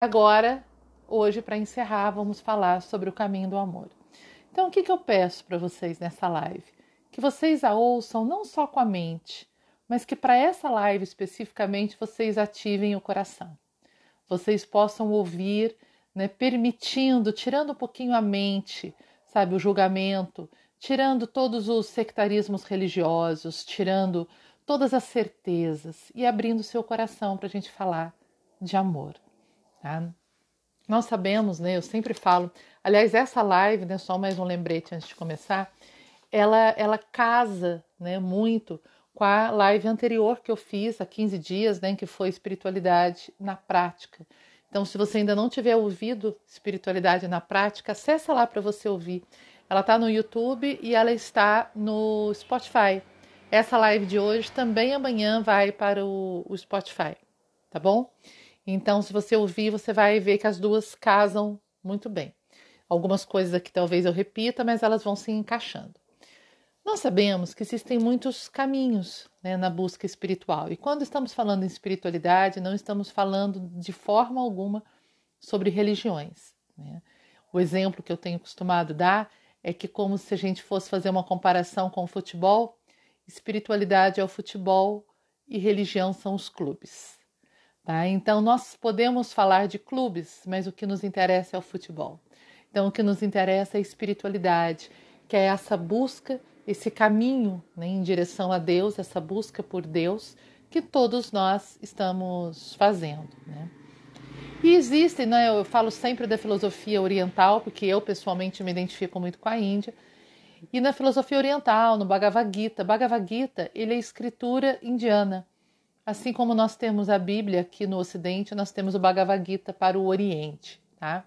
Agora, hoje, para encerrar, vamos falar sobre o caminho do amor. Então, o que, que eu peço para vocês nessa live? Que vocês a ouçam não só com a mente, mas que para essa live especificamente vocês ativem o coração. Vocês possam ouvir, né, permitindo, tirando um pouquinho a mente, sabe, o julgamento, tirando todos os sectarismos religiosos, tirando todas as certezas e abrindo seu coração para a gente falar de amor. Tá? Nós sabemos, né? Eu sempre falo. Aliás, essa live, né? Só mais um lembrete antes de começar. Ela, ela casa, né? Muito com a live anterior que eu fiz há 15 dias, né? Que foi espiritualidade na prática. Então, se você ainda não tiver ouvido espiritualidade na prática, acessa lá para você ouvir. Ela está no YouTube e ela está no Spotify. Essa live de hoje também amanhã vai para o, o Spotify, tá bom? Então, se você ouvir, você vai ver que as duas casam muito bem. Algumas coisas aqui talvez eu repita, mas elas vão se encaixando. Nós sabemos que existem muitos caminhos né, na busca espiritual. E quando estamos falando em espiritualidade, não estamos falando de forma alguma sobre religiões. Né? O exemplo que eu tenho costumado dar é que, como se a gente fosse fazer uma comparação com o futebol, espiritualidade é o futebol e religião são os clubes. Tá? Então, nós podemos falar de clubes, mas o que nos interessa é o futebol. Então, o que nos interessa é a espiritualidade, que é essa busca, esse caminho né, em direção a Deus, essa busca por Deus que todos nós estamos fazendo. Né? E existem, né, eu falo sempre da filosofia oriental, porque eu pessoalmente me identifico muito com a Índia, e na filosofia oriental, no Bhagavad Gita. Bhagavad Gita ele é escritura indiana. Assim como nós temos a Bíblia aqui no Ocidente, nós temos o Bhagavad Gita para o Oriente. Tá?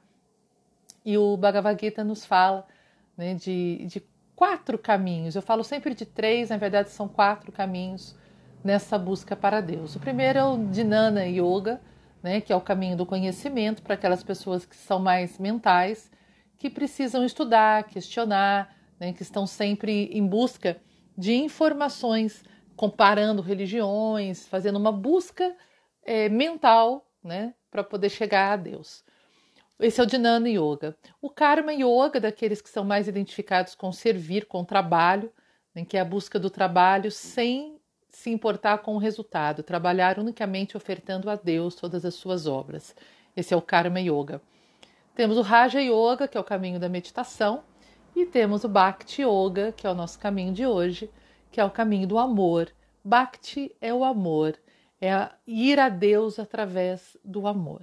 E o Bhagavad Gita nos fala né, de, de quatro caminhos. Eu falo sempre de três, na verdade são quatro caminhos nessa busca para Deus. O primeiro é o Dhinana Yoga, né, que é o caminho do conhecimento para aquelas pessoas que são mais mentais, que precisam estudar, questionar, né, que estão sempre em busca de informações, comparando religiões, fazendo uma busca é, mental né, para poder chegar a Deus. Esse é o Dhinana Yoga. O Karma Yoga, daqueles que são mais identificados com servir, com trabalho, né, que é a busca do trabalho sem se importar com o resultado, trabalhar unicamente ofertando a Deus todas as suas obras. Esse é o Karma Yoga. Temos o Raja Yoga, que é o caminho da meditação, e temos o Bhakti Yoga, que é o nosso caminho de hoje, que é o caminho do amor. Bhakti é o amor, é ir a Deus através do amor.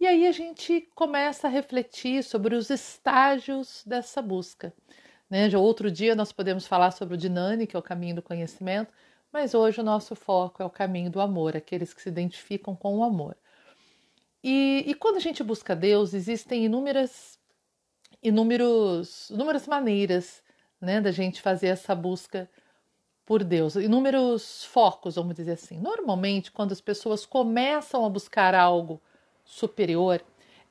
E aí a gente começa a refletir sobre os estágios dessa busca. Né? Já outro dia nós podemos falar sobre o Dinani, que é o caminho do conhecimento, mas hoje o nosso foco é o caminho do amor, aqueles que se identificam com o amor. E, e quando a gente busca Deus, existem inúmeras, inúmeros, inúmeras maneiras né, da gente fazer essa busca por Deus, inúmeros focos, vamos dizer assim. Normalmente, quando as pessoas começam a buscar algo superior,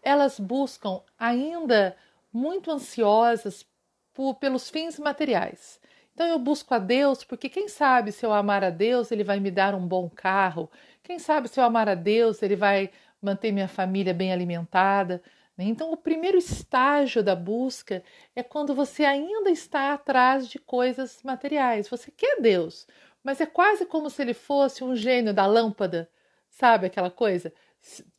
elas buscam ainda muito ansiosas por, pelos fins materiais. Então eu busco a Deus porque quem sabe se eu amar a Deus, ele vai me dar um bom carro. Quem sabe se eu amar a Deus, ele vai manter minha família bem alimentada. Né? Então o primeiro estágio da busca é quando você ainda está atrás de coisas materiais. Você quer Deus, mas é quase como se ele fosse um gênio da lâmpada, sabe aquela coisa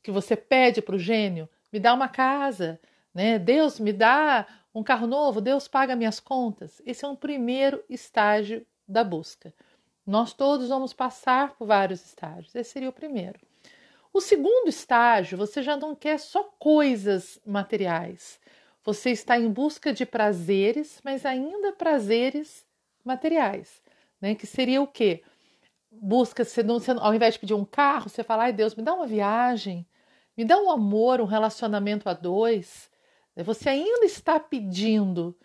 que você pede para o gênio, me dá uma casa, né? Deus me dá um carro novo, Deus paga minhas contas. Esse é um primeiro estágio da busca. Nós todos vamos passar por vários estágios. Esse seria o primeiro. O segundo estágio, você já não quer só coisas materiais. Você está em busca de prazeres, mas ainda prazeres materiais, né? Que seria o quê? Busca, você não, você, ao invés de pedir um carro, você fala: ai Deus, me dá uma viagem, me dá um amor, um relacionamento a dois. Você ainda está pedindo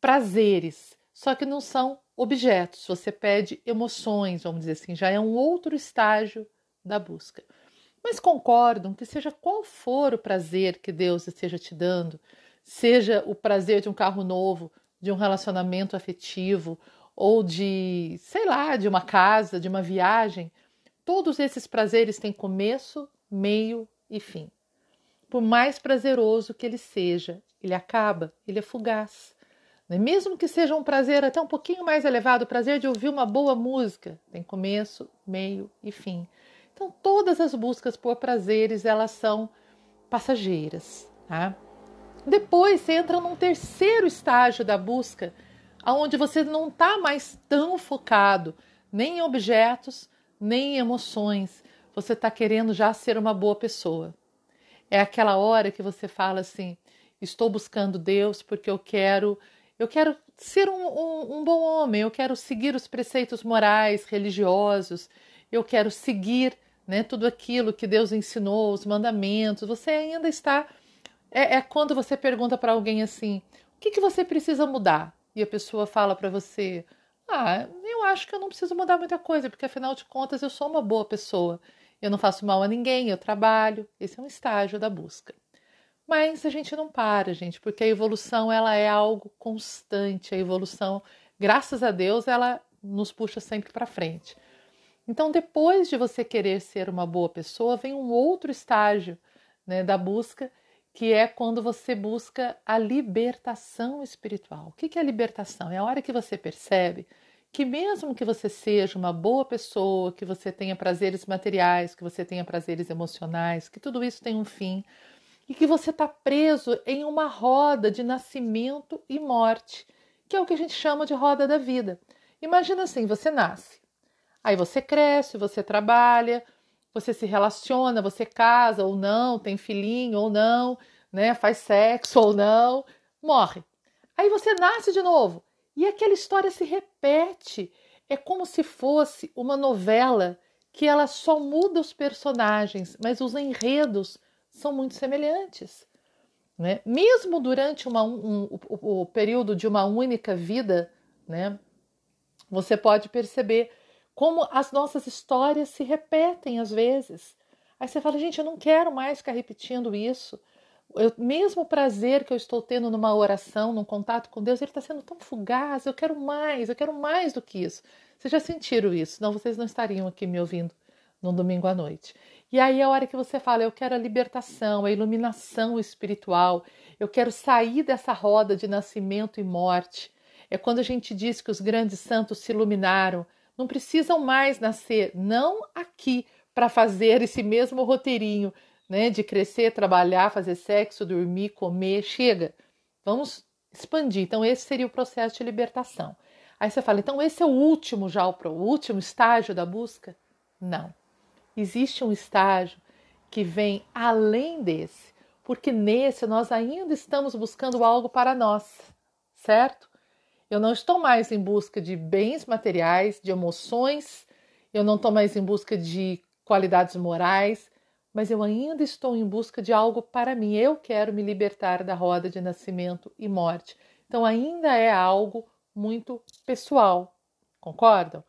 prazeres, só que não são objetos. Você pede emoções, vamos dizer assim, já é um outro estágio da busca. Mas concordam que seja qual for o prazer que Deus esteja te dando, seja o prazer de um carro novo, de um relacionamento afetivo ou de, sei lá, de uma casa, de uma viagem, todos esses prazeres têm começo, meio e fim. por mais prazeroso que ele seja, ele acaba, ele é fugaz. Né? Mesmo que seja um prazer até um pouquinho mais elevado, o prazer de ouvir uma boa música, tem começo, meio e fim. Então, todas as buscas por prazeres, elas são passageiras. Tá? Depois você entra num terceiro estágio da busca, onde você não está mais tão focado nem em objetos, nem em emoções. Você está querendo já ser uma boa pessoa. É aquela hora que você fala assim: estou buscando Deus porque eu quero, eu quero ser um, um, um bom homem, eu quero seguir os preceitos morais, religiosos, eu quero seguir né, tudo aquilo que Deus ensinou, os mandamentos. Você ainda está. É, é quando você pergunta para alguém assim: o que, que você precisa mudar? E a pessoa fala para você: ah, eu acho que eu não preciso mudar muita coisa, porque afinal de contas eu sou uma boa pessoa. Eu não faço mal a ninguém, eu trabalho. Esse é um estágio da busca. Mas a gente não para, gente, porque a evolução ela é algo constante. A evolução, graças a Deus, ela nos puxa sempre para frente. Então, depois de você querer ser uma boa pessoa, vem um outro estágio né, da busca, que é quando você busca a libertação espiritual. O que é a libertação? É a hora que você percebe que, mesmo que você seja uma boa pessoa, que você tenha prazeres materiais, que você tenha prazeres emocionais, que tudo isso tem um fim e que você está preso em uma roda de nascimento e morte, que é o que a gente chama de roda da vida. Imagina assim: você nasce, aí você cresce, você trabalha, você se relaciona, você casa ou não, tem filhinho ou não, né, faz sexo ou não, morre. Aí você nasce de novo e aquela história se repete. É como se fosse uma novela que ela só muda os personagens, mas os enredos são muito semelhantes. Né? Mesmo durante uma, um, o, o período de uma única vida, né, você pode perceber como as nossas histórias se repetem às vezes. Aí você fala, gente, eu não quero mais ficar repetindo isso. Eu, mesmo o prazer que eu estou tendo numa oração, num contato com Deus, ele está sendo tão fugaz. Eu quero mais, eu quero mais do que isso. Vocês já sentiram isso? Não, vocês não estariam aqui me ouvindo no domingo à noite. E aí é a hora que você fala, eu quero a libertação, a iluminação espiritual, eu quero sair dessa roda de nascimento e morte. É quando a gente diz que os grandes santos se iluminaram, não precisam mais nascer, não aqui, para fazer esse mesmo roteirinho, né, de crescer, trabalhar, fazer sexo, dormir, comer, chega. Vamos expandir. Então esse seria o processo de libertação. Aí você fala, então esse é o último já, o último estágio da busca? Não. Existe um estágio que vem além desse, porque nesse nós ainda estamos buscando algo para nós, certo? Eu não estou mais em busca de bens materiais, de emoções, eu não estou mais em busca de qualidades morais, mas eu ainda estou em busca de algo para mim. Eu quero me libertar da roda de nascimento e morte. Então, ainda é algo muito pessoal. Concordam?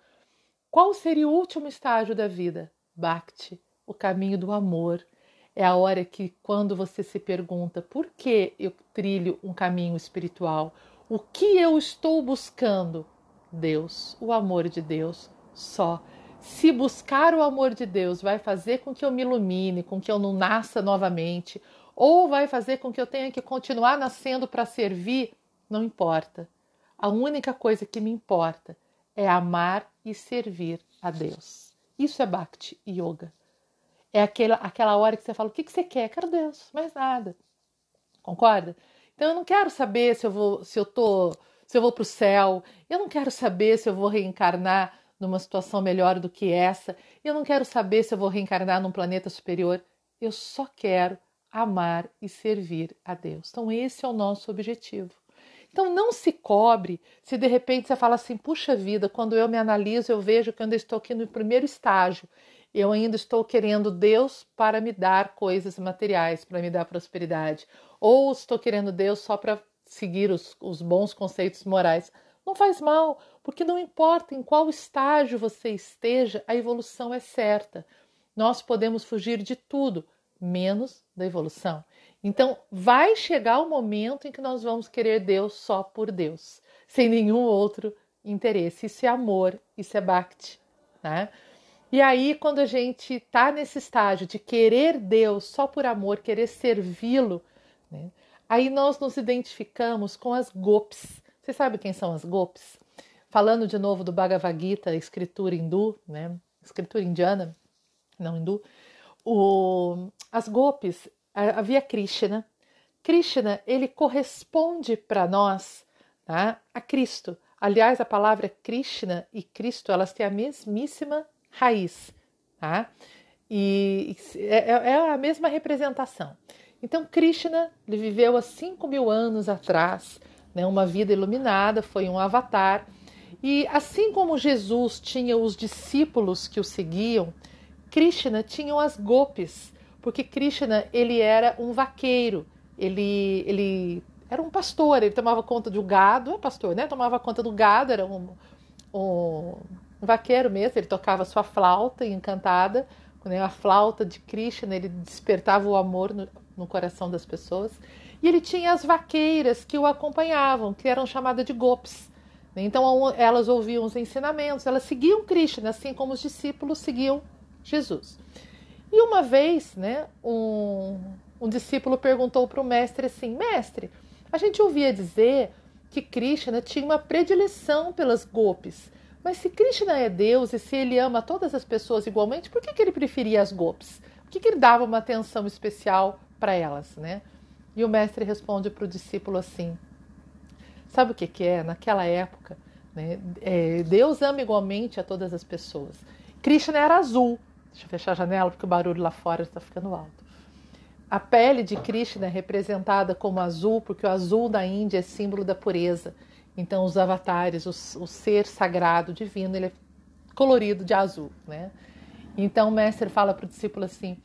Qual seria o último estágio da vida? Bhakti, o caminho do amor. É a hora que, quando você se pergunta por que eu trilho um caminho espiritual, o que eu estou buscando? Deus, o amor de Deus só. Se buscar o amor de Deus vai fazer com que eu me ilumine, com que eu não nasça novamente, ou vai fazer com que eu tenha que continuar nascendo para servir, não importa. A única coisa que me importa é amar e servir a Deus. Isso é Bhakti Yoga. É aquela, aquela hora que você fala: o que, que você quer? Quero Deus, mais nada. Concorda? Então eu não quero saber se eu vou, se eu tô, se eu vou para o céu. Eu não quero saber se eu vou reencarnar numa situação melhor do que essa. Eu não quero saber se eu vou reencarnar num planeta superior. Eu só quero amar e servir a Deus. Então esse é o nosso objetivo. Então não se cobre se de repente você fala assim, puxa vida, quando eu me analiso, eu vejo que eu ainda estou aqui no primeiro estágio. Eu ainda estou querendo Deus para me dar coisas materiais, para me dar prosperidade ou estou querendo Deus só para seguir os, os bons conceitos morais. Não faz mal, porque não importa em qual estágio você esteja, a evolução é certa. Nós podemos fugir de tudo, menos da evolução. Então, vai chegar o momento em que nós vamos querer Deus só por Deus, sem nenhum outro interesse. Isso é amor, isso é bhakti, né? E aí, quando a gente está nesse estágio de querer Deus só por amor, querer servi-lo, né? aí nós nos identificamos com as gopis. Você sabe quem são as gopis? Falando de novo do Bhagavad Gita, escritura hindu, né? escritura indiana, não hindu, o, as gopis, havia Krishna. Krishna, ele corresponde para nós tá? a Cristo. Aliás, a palavra Krishna e Cristo, elas têm a mesmíssima raiz, tá? E é, é, é a mesma representação. Então, Krishna ele viveu há 5 mil anos atrás, né, uma vida iluminada, foi um avatar. E assim como Jesus tinha os discípulos que o seguiam, Krishna tinha as gopis, porque Krishna ele era um vaqueiro, ele, ele era um pastor, ele tomava conta do gado, é pastor, né? Tomava conta do gado, era um, um um vaqueiro mesmo, ele tocava sua flauta encantada, né, a flauta de Krishna, ele despertava o amor no, no coração das pessoas. E ele tinha as vaqueiras que o acompanhavam, que eram chamadas de gopis. Então elas ouviam os ensinamentos, elas seguiam Krishna, assim como os discípulos seguiam Jesus. E uma vez, né, um, um discípulo perguntou para o mestre assim: Mestre, a gente ouvia dizer que Krishna tinha uma predileção pelas gopis. Mas se Krishna é Deus e se ele ama todas as pessoas igualmente, por que, que ele preferia as gopis? Por que, que ele dava uma atenção especial para elas, né? E o mestre responde para o discípulo assim: Sabe o que, que é? Naquela época, né, é, Deus ama igualmente a todas as pessoas. Krishna era azul. Deixa eu fechar a janela porque o barulho lá fora está ficando alto. A pele de Krishna é representada como azul porque o azul da Índia é símbolo da pureza. Então, os avatares, o, o ser sagrado divino, ele é colorido de azul, né? Então, o mestre fala para o discípulo assim: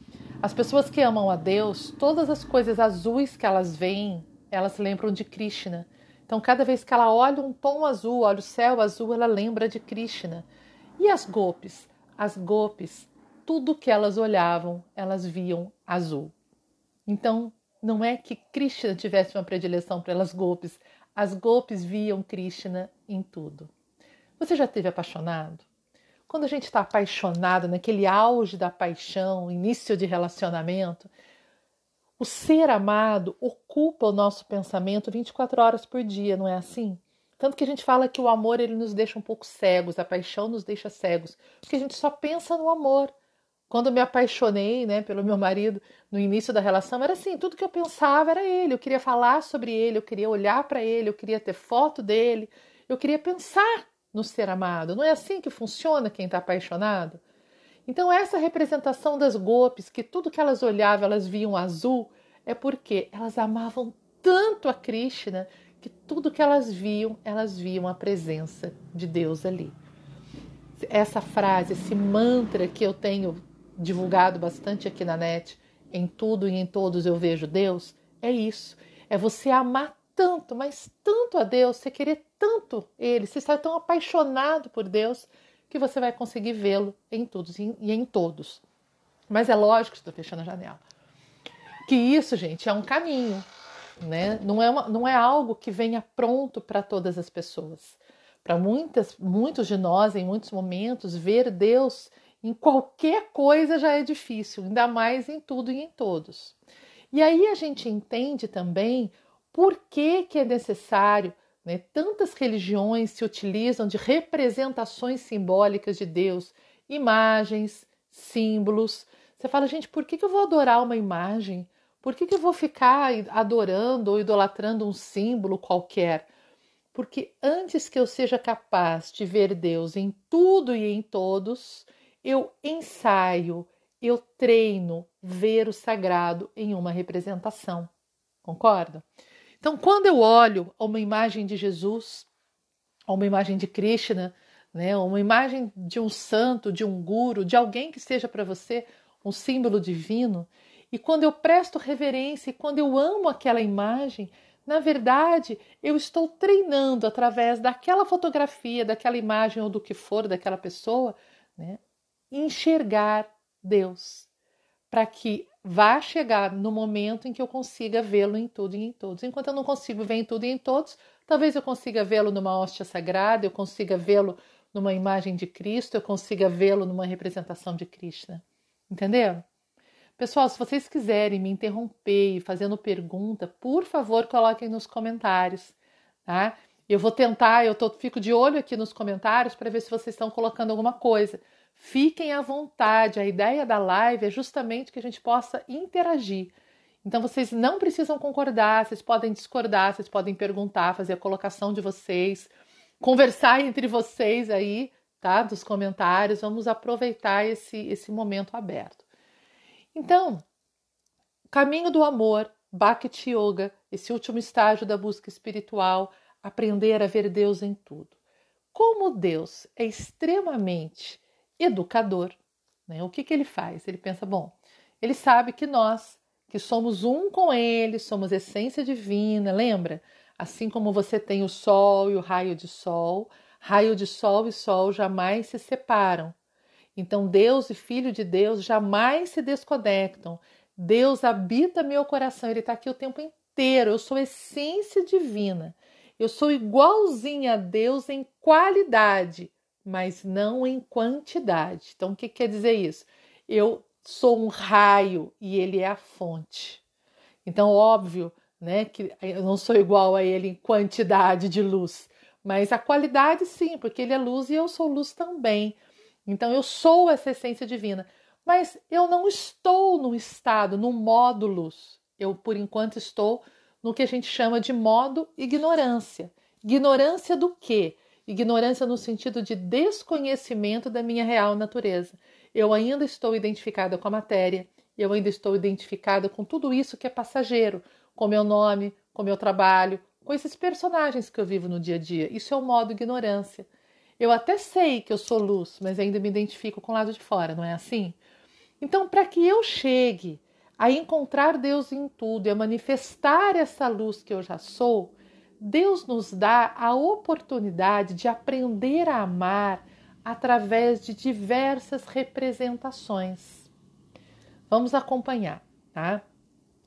as pessoas que amam a Deus, todas as coisas azuis que elas veem, elas lembram de Krishna. Então, cada vez que ela olha um tom azul, olha o céu azul, ela lembra de Krishna. E as golpes? As golpes, tudo que elas olhavam, elas viam azul. Então, não é que Krishna tivesse uma predileção pelas golpes, as golpes viam Krishna em tudo. Você já esteve apaixonado? Quando a gente está apaixonado, naquele auge da paixão, início de relacionamento, o ser amado ocupa o nosso pensamento 24 horas por dia, não é assim? Tanto que a gente fala que o amor ele nos deixa um pouco cegos, a paixão nos deixa cegos, porque a gente só pensa no amor. Quando me apaixonei, né, pelo meu marido no início da relação, era assim, tudo que eu pensava era ele, eu queria falar sobre ele, eu queria olhar para ele, eu queria ter foto dele, eu queria pensar no ser amado. Não é assim que funciona quem está apaixonado? Então essa representação das golpes, que tudo que elas olhavam, elas viam azul, é porque elas amavam tanto a Krishna que tudo que elas viam, elas viam a presença de Deus ali. Essa frase, esse mantra que eu tenho divulgado bastante aqui na net, em tudo e em todos eu vejo Deus, é isso. É você amar tanto, mas tanto a Deus, você querer tanto Ele, você estar tão apaixonado por Deus que você vai conseguir vê-lo em todos e em todos. Mas é lógico, estou fechando a janela, que isso, gente, é um caminho, né? Não é, uma, não é algo que venha pronto para todas as pessoas. Para muitas, muitos de nós, em muitos momentos, ver Deus em qualquer coisa já é difícil, ainda mais em tudo e em todos. E aí a gente entende também por que, que é necessário, né, tantas religiões se utilizam de representações simbólicas de Deus, imagens, símbolos. Você fala, gente, por que, que eu vou adorar uma imagem? Por que, que eu vou ficar adorando ou idolatrando um símbolo qualquer? Porque antes que eu seja capaz de ver Deus em tudo e em todos, eu ensaio, eu treino ver o sagrado em uma representação. Concorda? Então, quando eu olho uma imagem de Jesus, uma imagem de Krishna, né, uma imagem de um santo, de um guru, de alguém que seja para você um símbolo divino, e quando eu presto reverência e quando eu amo aquela imagem, na verdade, eu estou treinando através daquela fotografia, daquela imagem ou do que for daquela pessoa, né, enxergar Deus, para que vá chegar no momento em que eu consiga vê-lo em tudo e em todos. Enquanto eu não consigo ver em tudo e em todos, talvez eu consiga vê-lo numa hóstia sagrada, eu consiga vê-lo numa imagem de Cristo, eu consiga vê-lo numa representação de Krishna. Entendeu? Pessoal, se vocês quiserem me interromper e fazendo pergunta, por favor, coloquem nos comentários, tá? Eu vou tentar, eu tô, fico de olho aqui nos comentários para ver se vocês estão colocando alguma coisa. Fiquem à vontade, a ideia da live é justamente que a gente possa interagir. Então vocês não precisam concordar, vocês podem discordar, vocês podem perguntar, fazer a colocação de vocês, conversar entre vocês aí, tá? Dos comentários. Vamos aproveitar esse, esse momento aberto. Então, caminho do amor, Bhakti Yoga, esse último estágio da busca espiritual, aprender a ver Deus em tudo. Como Deus é extremamente educador, né? o que, que ele faz? Ele pensa, bom, ele sabe que nós, que somos um com ele, somos essência divina, lembra? Assim como você tem o sol e o raio de sol, raio de sol e sol jamais se separam. Então, Deus e Filho de Deus jamais se desconectam. Deus habita meu coração, Ele está aqui o tempo inteiro. Eu sou essência divina. Eu sou igualzinha a Deus em qualidade, mas não em quantidade. Então, o que quer dizer isso? Eu sou um raio e Ele é a fonte. Então, óbvio, né, que eu não sou igual a Ele em quantidade de luz, mas a qualidade sim, porque Ele é luz e eu sou luz também. Então eu sou essa essência divina, mas eu não estou no estado, no modo luz. Eu, por enquanto, estou no que a gente chama de modo ignorância. Ignorância do quê? Ignorância no sentido de desconhecimento da minha real natureza. Eu ainda estou identificada com a matéria, eu ainda estou identificada com tudo isso que é passageiro, com meu nome, com meu trabalho, com esses personagens que eu vivo no dia a dia. Isso é o modo ignorância. Eu até sei que eu sou luz, mas ainda me identifico com o lado de fora, não é assim? Então, para que eu chegue a encontrar Deus em tudo e a manifestar essa luz que eu já sou, Deus nos dá a oportunidade de aprender a amar através de diversas representações. Vamos acompanhar, tá?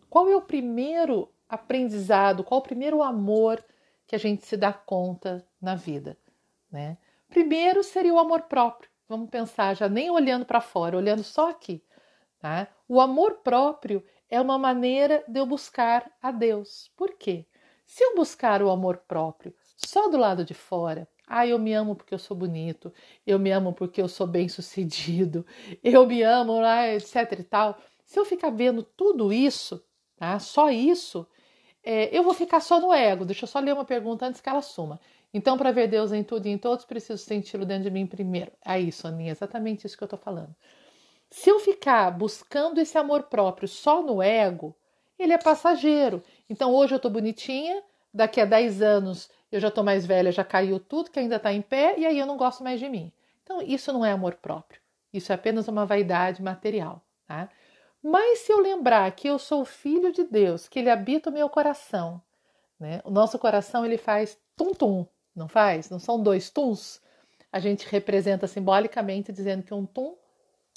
Qual é o primeiro aprendizado, qual é o primeiro amor que a gente se dá conta na vida, né? Primeiro seria o amor próprio. Vamos pensar, já nem olhando para fora, olhando só aqui. Tá? O amor próprio é uma maneira de eu buscar a Deus. Por quê? Se eu buscar o amor próprio só do lado de fora, ah, eu me amo porque eu sou bonito, eu me amo porque eu sou bem sucedido, eu me amo, etc e tal. Se eu ficar vendo tudo isso, tá? Só isso, é, eu vou ficar só no ego. Deixa eu só ler uma pergunta antes que ela suma. Então, para ver Deus em tudo e em todos, preciso senti-lo dentro de mim primeiro. Aí, Soninha, exatamente isso que eu estou falando. Se eu ficar buscando esse amor próprio só no ego, ele é passageiro. Então, hoje eu estou bonitinha, daqui a 10 anos eu já estou mais velha, já caiu tudo, que ainda está em pé, e aí eu não gosto mais de mim. Então, isso não é amor próprio. Isso é apenas uma vaidade material. Tá? Mas se eu lembrar que eu sou filho de Deus, que Ele habita o meu coração, né? o nosso coração ele faz tum-tum, não faz? Não são dois tuns? A gente representa simbolicamente dizendo que um tum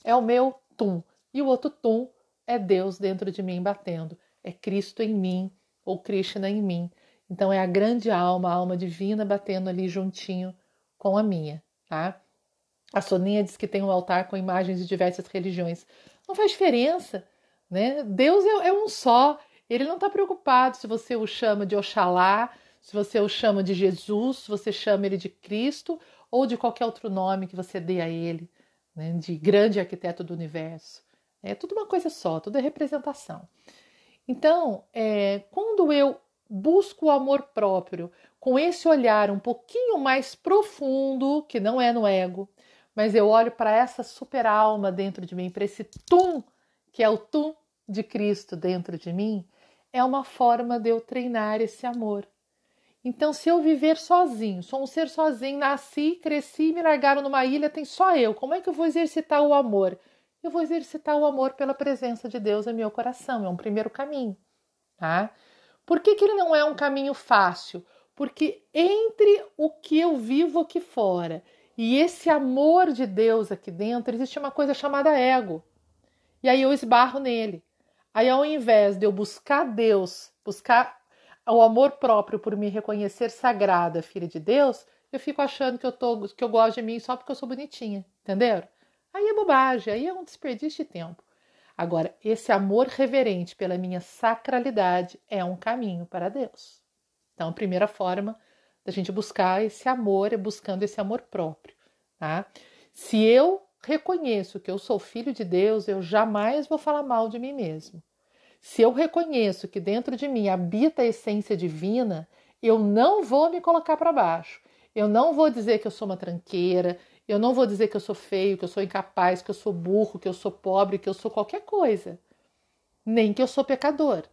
é o meu tum e o outro tum é Deus dentro de mim batendo, é Cristo em mim ou Krishna em mim. Então é a grande alma, a alma divina batendo ali juntinho com a minha, tá? A Soninha diz que tem um altar com imagens de diversas religiões. Não faz diferença, né? Deus é, é um só. Ele não está preocupado se você o chama de Oxalá, se você o chama de Jesus, se você chama ele de Cristo ou de qualquer outro nome que você dê a ele, né, de grande arquiteto do universo. É tudo uma coisa só, tudo é representação. Então, é, quando eu busco o amor próprio com esse olhar um pouquinho mais profundo, que não é no ego, mas eu olho para essa super alma dentro de mim, para esse tum, que é o tum de Cristo dentro de mim, é uma forma de eu treinar esse amor. Então, se eu viver sozinho, sou um ser sozinho, nasci, cresci, me largaram numa ilha, tem só eu, como é que eu vou exercitar o amor? Eu vou exercitar o amor pela presença de Deus em meu coração, é um primeiro caminho, tá? Por que, que ele não é um caminho fácil? Porque entre o que eu vivo aqui fora e esse amor de Deus aqui dentro, existe uma coisa chamada ego. E aí eu esbarro nele. Aí, ao invés de eu buscar Deus, buscar o amor próprio por me reconhecer sagrada, filha de Deus, eu fico achando que eu, tô, que eu gosto de mim só porque eu sou bonitinha, entenderam? Aí é bobagem, aí é um desperdício de tempo. Agora, esse amor reverente pela minha sacralidade é um caminho para Deus. Então, a primeira forma da gente buscar esse amor é buscando esse amor próprio, tá? Se eu reconheço que eu sou filho de Deus, eu jamais vou falar mal de mim mesmo. Se eu reconheço que dentro de mim habita a essência divina, eu não vou me colocar para baixo. Eu não vou dizer que eu sou uma tranqueira, eu não vou dizer que eu sou feio, que eu sou incapaz, que eu sou burro, que eu sou pobre, que eu sou qualquer coisa. Nem que eu sou pecador,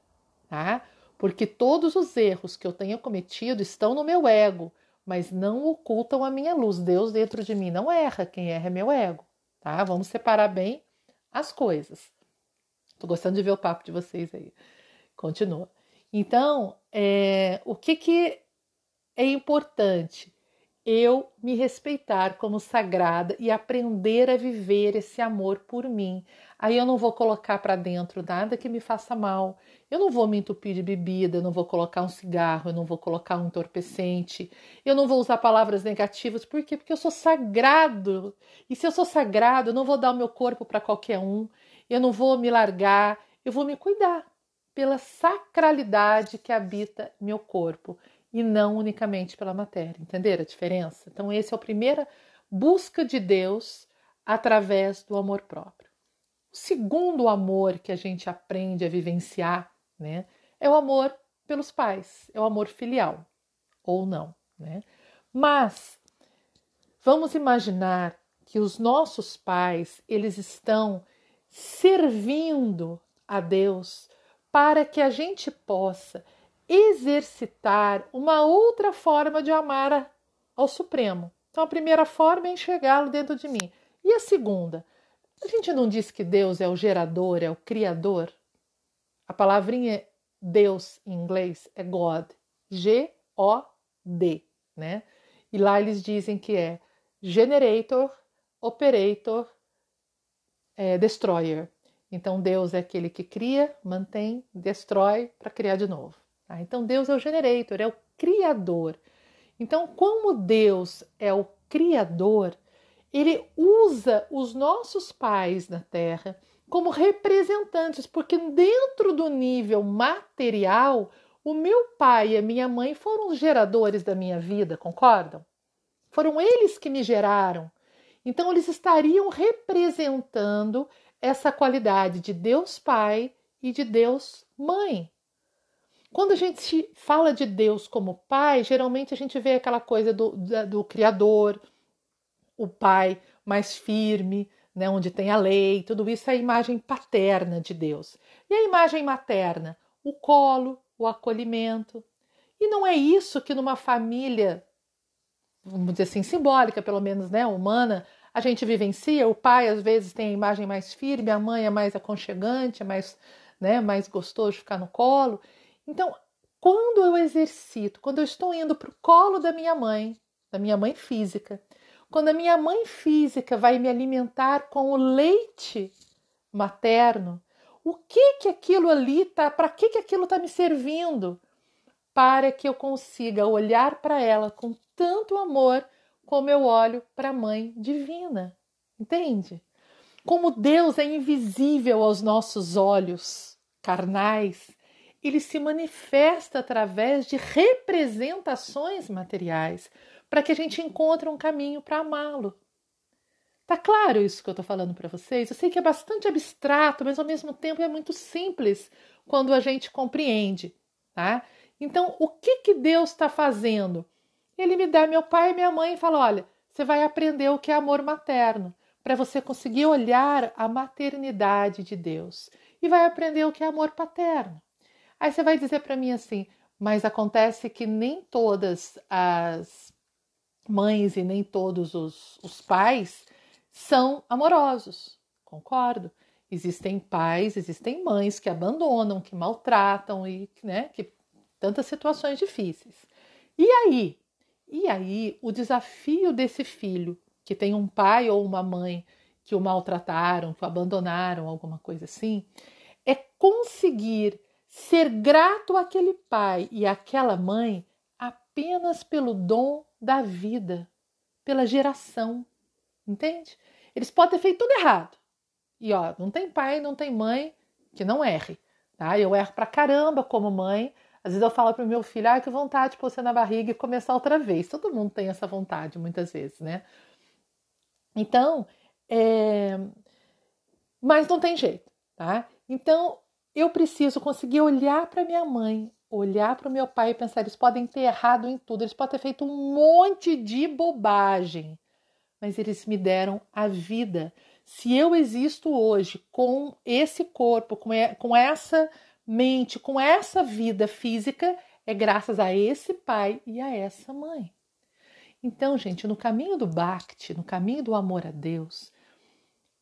tá? Porque todos os erros que eu tenha cometido estão no meu ego, mas não ocultam a minha luz. Deus dentro de mim não erra, quem erra é meu ego, tá? Vamos separar bem as coisas. Tô gostando de ver o papo de vocês aí. Continua. Então, é, o que, que é importante? Eu me respeitar como sagrada e aprender a viver esse amor por mim. Aí eu não vou colocar para dentro nada que me faça mal. Eu não vou me entupir de bebida, eu não vou colocar um cigarro, eu não vou colocar um entorpecente, eu não vou usar palavras negativas. Por quê? Porque eu sou sagrado. E se eu sou sagrado, eu não vou dar o meu corpo para qualquer um, eu não vou me largar, eu vou me cuidar pela sacralidade que habita meu corpo e não unicamente pela matéria. Entenderam a diferença? Então, esse é a primeira busca de Deus através do amor próprio. O segundo amor que a gente aprende a vivenciar, né, é o amor pelos pais, é o amor filial ou não, né? Mas vamos imaginar que os nossos pais, eles estão servindo a Deus para que a gente possa exercitar uma outra forma de amar ao Supremo. Então, a primeira forma é enxergá-lo dentro de mim. E a segunda? A gente não diz que Deus é o gerador, é o criador? A palavrinha Deus em inglês é God, G-O-D, né? E lá eles dizem que é generator, operator, é, destroyer. Então Deus é aquele que cria, mantém, destrói para criar de novo. Tá? Então Deus é o generator, é o criador. Então, como Deus é o criador, ele usa os nossos pais na terra como representantes, porque dentro do nível material, o meu pai e a minha mãe foram os geradores da minha vida, concordam? Foram eles que me geraram. Então, eles estariam representando essa qualidade de Deus Pai e de Deus Mãe. Quando a gente fala de Deus como pai, geralmente a gente vê aquela coisa do, do, do Criador, o pai mais firme, né, onde tem a lei, tudo isso é a imagem paterna de Deus. E a imagem materna? O colo, o acolhimento. E não é isso que numa família, vamos dizer assim, simbólica, pelo menos, né, humana, a gente vivencia. O pai às vezes tem a imagem mais firme, a mãe é mais aconchegante, é mais, né, mais gostoso de ficar no colo. Então, quando eu exercito, quando eu estou indo para o colo da minha mãe, da minha mãe física, quando a minha mãe física vai me alimentar com o leite materno, o que que aquilo ali tá, para que que aquilo está me servindo? Para que eu consiga olhar para ela com tanto amor como eu olho para a mãe divina. Entende? Como Deus é invisível aos nossos olhos carnais, ele se manifesta através de representações materiais, para que a gente encontre um caminho para amá-lo. Tá claro isso que eu estou falando para vocês? Eu sei que é bastante abstrato, mas ao mesmo tempo é muito simples quando a gente compreende, tá? Então, o que que Deus está fazendo? Ele me dá meu pai e minha mãe e fala: olha, você vai aprender o que é amor materno, para você conseguir olhar a maternidade de Deus, e vai aprender o que é amor paterno. Aí você vai dizer para mim assim, mas acontece que nem todas as mães e nem todos os, os pais são amorosos. Concordo. Existem pais, existem mães que abandonam, que maltratam e né, que tantas situações difíceis. E aí? E aí o desafio desse filho que tem um pai ou uma mãe que o maltrataram, que o abandonaram, alguma coisa assim, é conseguir ser grato àquele pai e àquela mãe apenas pelo dom da vida, pela geração. Entende? Eles podem ter feito tudo errado. E ó, não tem pai, não tem mãe que não erre. Tá? Eu erro pra caramba como mãe. Às vezes eu falo pro meu filho, ah, que vontade de pôr você na barriga e começar outra vez. Todo mundo tem essa vontade, muitas vezes, né? Então, é... mas não tem jeito, tá? Então, eu preciso conseguir olhar para minha mãe, olhar para o meu pai e pensar: eles podem ter errado em tudo, eles podem ter feito um monte de bobagem, mas eles me deram a vida. Se eu existo hoje com esse corpo, com essa mente, com essa vida física, é graças a esse pai e a essa mãe. Então, gente, no caminho do Bhakti, no caminho do amor a Deus,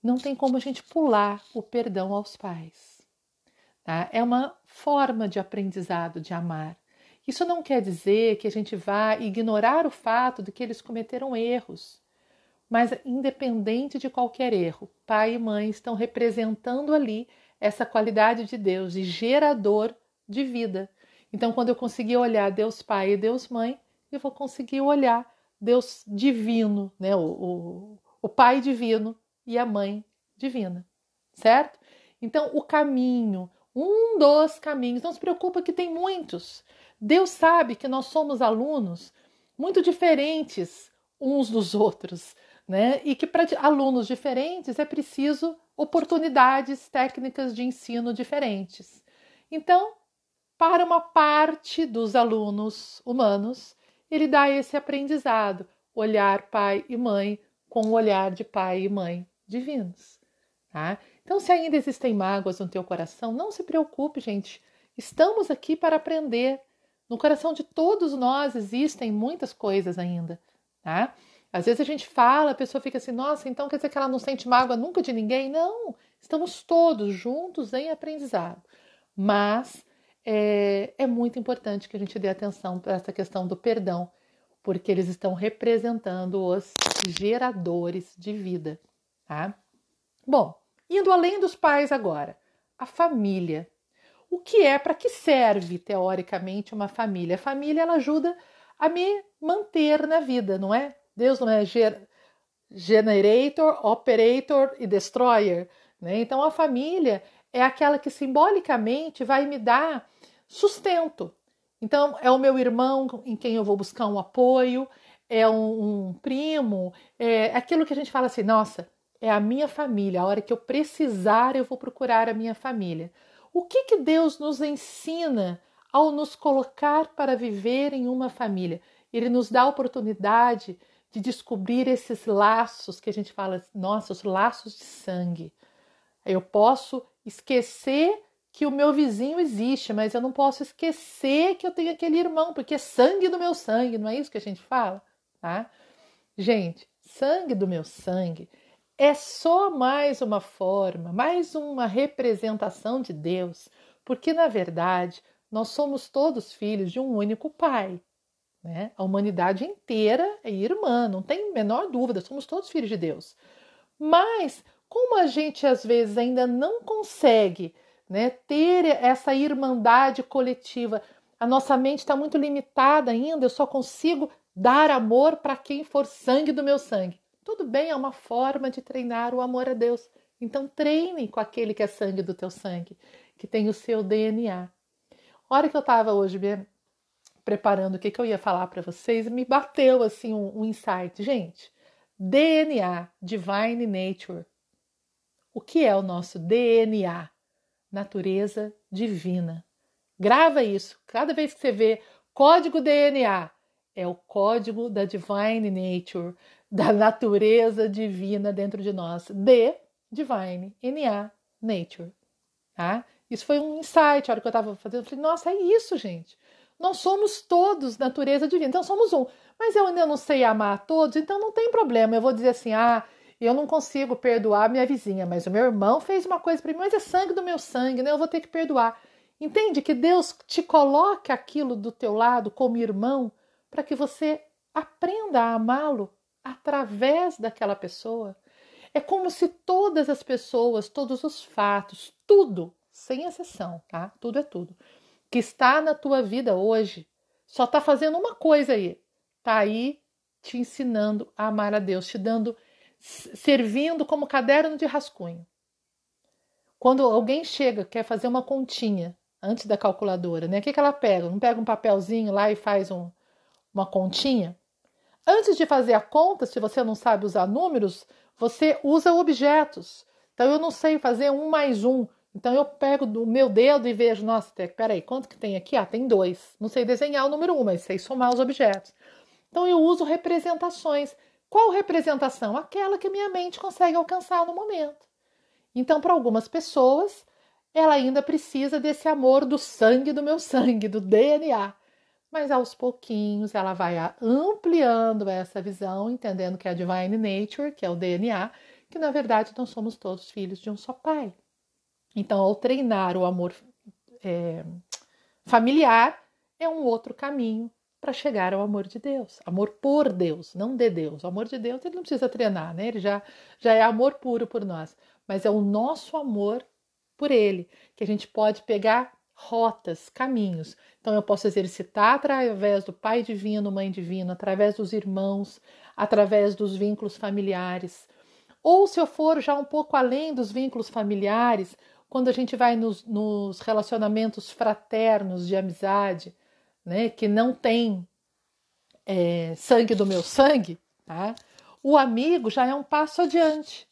não tem como a gente pular o perdão aos pais. Tá? É uma forma de aprendizado de amar. Isso não quer dizer que a gente vá ignorar o fato de que eles cometeram erros. Mas, independente de qualquer erro, pai e mãe estão representando ali essa qualidade de Deus e gerador de vida. Então, quando eu conseguir olhar Deus Pai e Deus Mãe, eu vou conseguir olhar Deus divino, né? o, o, o Pai divino e a Mãe divina, certo? Então, o caminho, um dos caminhos. Não se preocupa que tem muitos. Deus sabe que nós somos alunos muito diferentes uns dos outros, né? E que para alunos diferentes é preciso oportunidades técnicas de ensino diferentes. Então, para uma parte dos alunos humanos, ele dá esse aprendizado, olhar pai e mãe com o olhar de pai e mãe divinos. Tá? Então, se ainda existem mágoas no teu coração, não se preocupe, gente. Estamos aqui para aprender. No coração de todos nós existem muitas coisas ainda, tá? Às vezes a gente fala, a pessoa fica assim, nossa, então quer dizer que ela não sente mágoa nunca de ninguém? Não, estamos todos juntos em aprendizado. Mas é, é muito importante que a gente dê atenção para essa questão do perdão, porque eles estão representando os geradores de vida, tá? Bom, Indo além dos pais agora, a família. O que é, para que serve teoricamente uma família? A família ela ajuda a me manter na vida, não é? Deus não é ger generator, operator e destroyer, né? Então a família é aquela que simbolicamente vai me dar sustento. Então é o meu irmão em quem eu vou buscar um apoio, é um, um primo, é aquilo que a gente fala assim, nossa, é a minha família. A hora que eu precisar, eu vou procurar a minha família. O que, que Deus nos ensina ao nos colocar para viver em uma família? Ele nos dá a oportunidade de descobrir esses laços que a gente fala, nossa, os laços de sangue. Eu posso esquecer que o meu vizinho existe, mas eu não posso esquecer que eu tenho aquele irmão, porque é sangue do meu sangue, não é isso que a gente fala? Tá? Gente, sangue do meu sangue é só mais uma forma, mais uma representação de Deus, porque na verdade nós somos todos filhos de um único Pai. Né? A humanidade inteira é irmã, não tem menor dúvida, somos todos filhos de Deus. Mas, como a gente às vezes ainda não consegue né, ter essa irmandade coletiva, a nossa mente está muito limitada ainda, eu só consigo dar amor para quem for sangue do meu sangue. Tudo bem, é uma forma de treinar o amor a Deus. Então treine com aquele que é sangue do teu sangue, que tem o seu DNA. A hora que eu estava hoje me preparando o que, que eu ia falar para vocês, me bateu assim um, um insight. Gente, DNA, Divine Nature. O que é o nosso DNA? Natureza divina. Grava isso. Cada vez que você vê código DNA, é o código da Divine Nature, da natureza divina dentro de nós. D, divine, N-A, nature. Tá? Isso foi um insight, a hora que eu estava fazendo, eu falei, nossa, é isso, gente. Nós somos todos natureza divina, então somos um. Mas eu ainda não sei amar todos, então não tem problema. Eu vou dizer assim, ah, eu não consigo perdoar minha vizinha, mas o meu irmão fez uma coisa para mim, mas é sangue do meu sangue, né? Eu vou ter que perdoar. Entende que Deus te coloca aquilo do teu lado como irmão para que você aprenda a amá-lo através daquela pessoa. É como se todas as pessoas, todos os fatos, tudo, sem exceção, tá? Tudo é tudo, que está na tua vida hoje, só está fazendo uma coisa aí. Está aí te ensinando a amar a Deus, te dando, servindo como caderno de rascunho. Quando alguém chega, quer fazer uma continha antes da calculadora, né? O que, que ela pega? Não pega um papelzinho lá e faz um, uma continha? Antes de fazer a conta, se você não sabe usar números, você usa objetos. Então eu não sei fazer um mais um. Então eu pego o meu dedo e vejo, nossa, peraí, quanto que tem aqui? Ah, tem dois. Não sei desenhar o número um, mas sei somar os objetos. Então eu uso representações. Qual representação? Aquela que minha mente consegue alcançar no momento. Então, para algumas pessoas, ela ainda precisa desse amor do sangue do meu sangue, do DNA. Mas aos pouquinhos ela vai ampliando essa visão, entendendo que é a divine nature, que é o DNA, que na verdade nós somos todos filhos de um só pai. Então, ao treinar o amor é, familiar, é um outro caminho para chegar ao amor de Deus. Amor por Deus, não de Deus. O amor de Deus ele não precisa treinar, né? Ele já, já é amor puro por nós. Mas é o nosso amor por Ele que a gente pode pegar rotas, caminhos. Então eu posso exercitar através do Pai Divino, Mãe Divina, através dos irmãos, através dos vínculos familiares. Ou se eu for já um pouco além dos vínculos familiares, quando a gente vai nos, nos relacionamentos fraternos de amizade, né, que não tem é, sangue do meu sangue, tá? o amigo já é um passo adiante.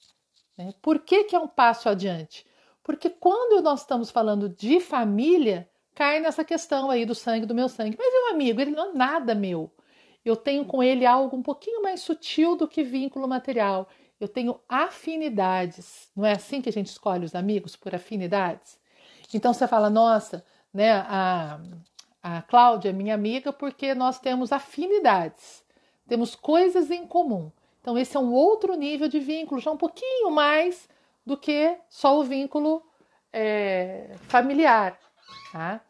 Né? Por que, que é um passo adiante? Porque quando nós estamos falando de família, cai nessa questão aí do sangue do meu sangue. Mas um amigo, ele não é nada meu. Eu tenho com ele algo um pouquinho mais sutil do que vínculo material. Eu tenho afinidades. Não é assim que a gente escolhe os amigos por afinidades? Então você fala, nossa, né, a, a Cláudia é minha amiga porque nós temos afinidades, temos coisas em comum. Então, esse é um outro nível de vínculo, já um pouquinho mais do que só o vínculo é, familiar. Tá?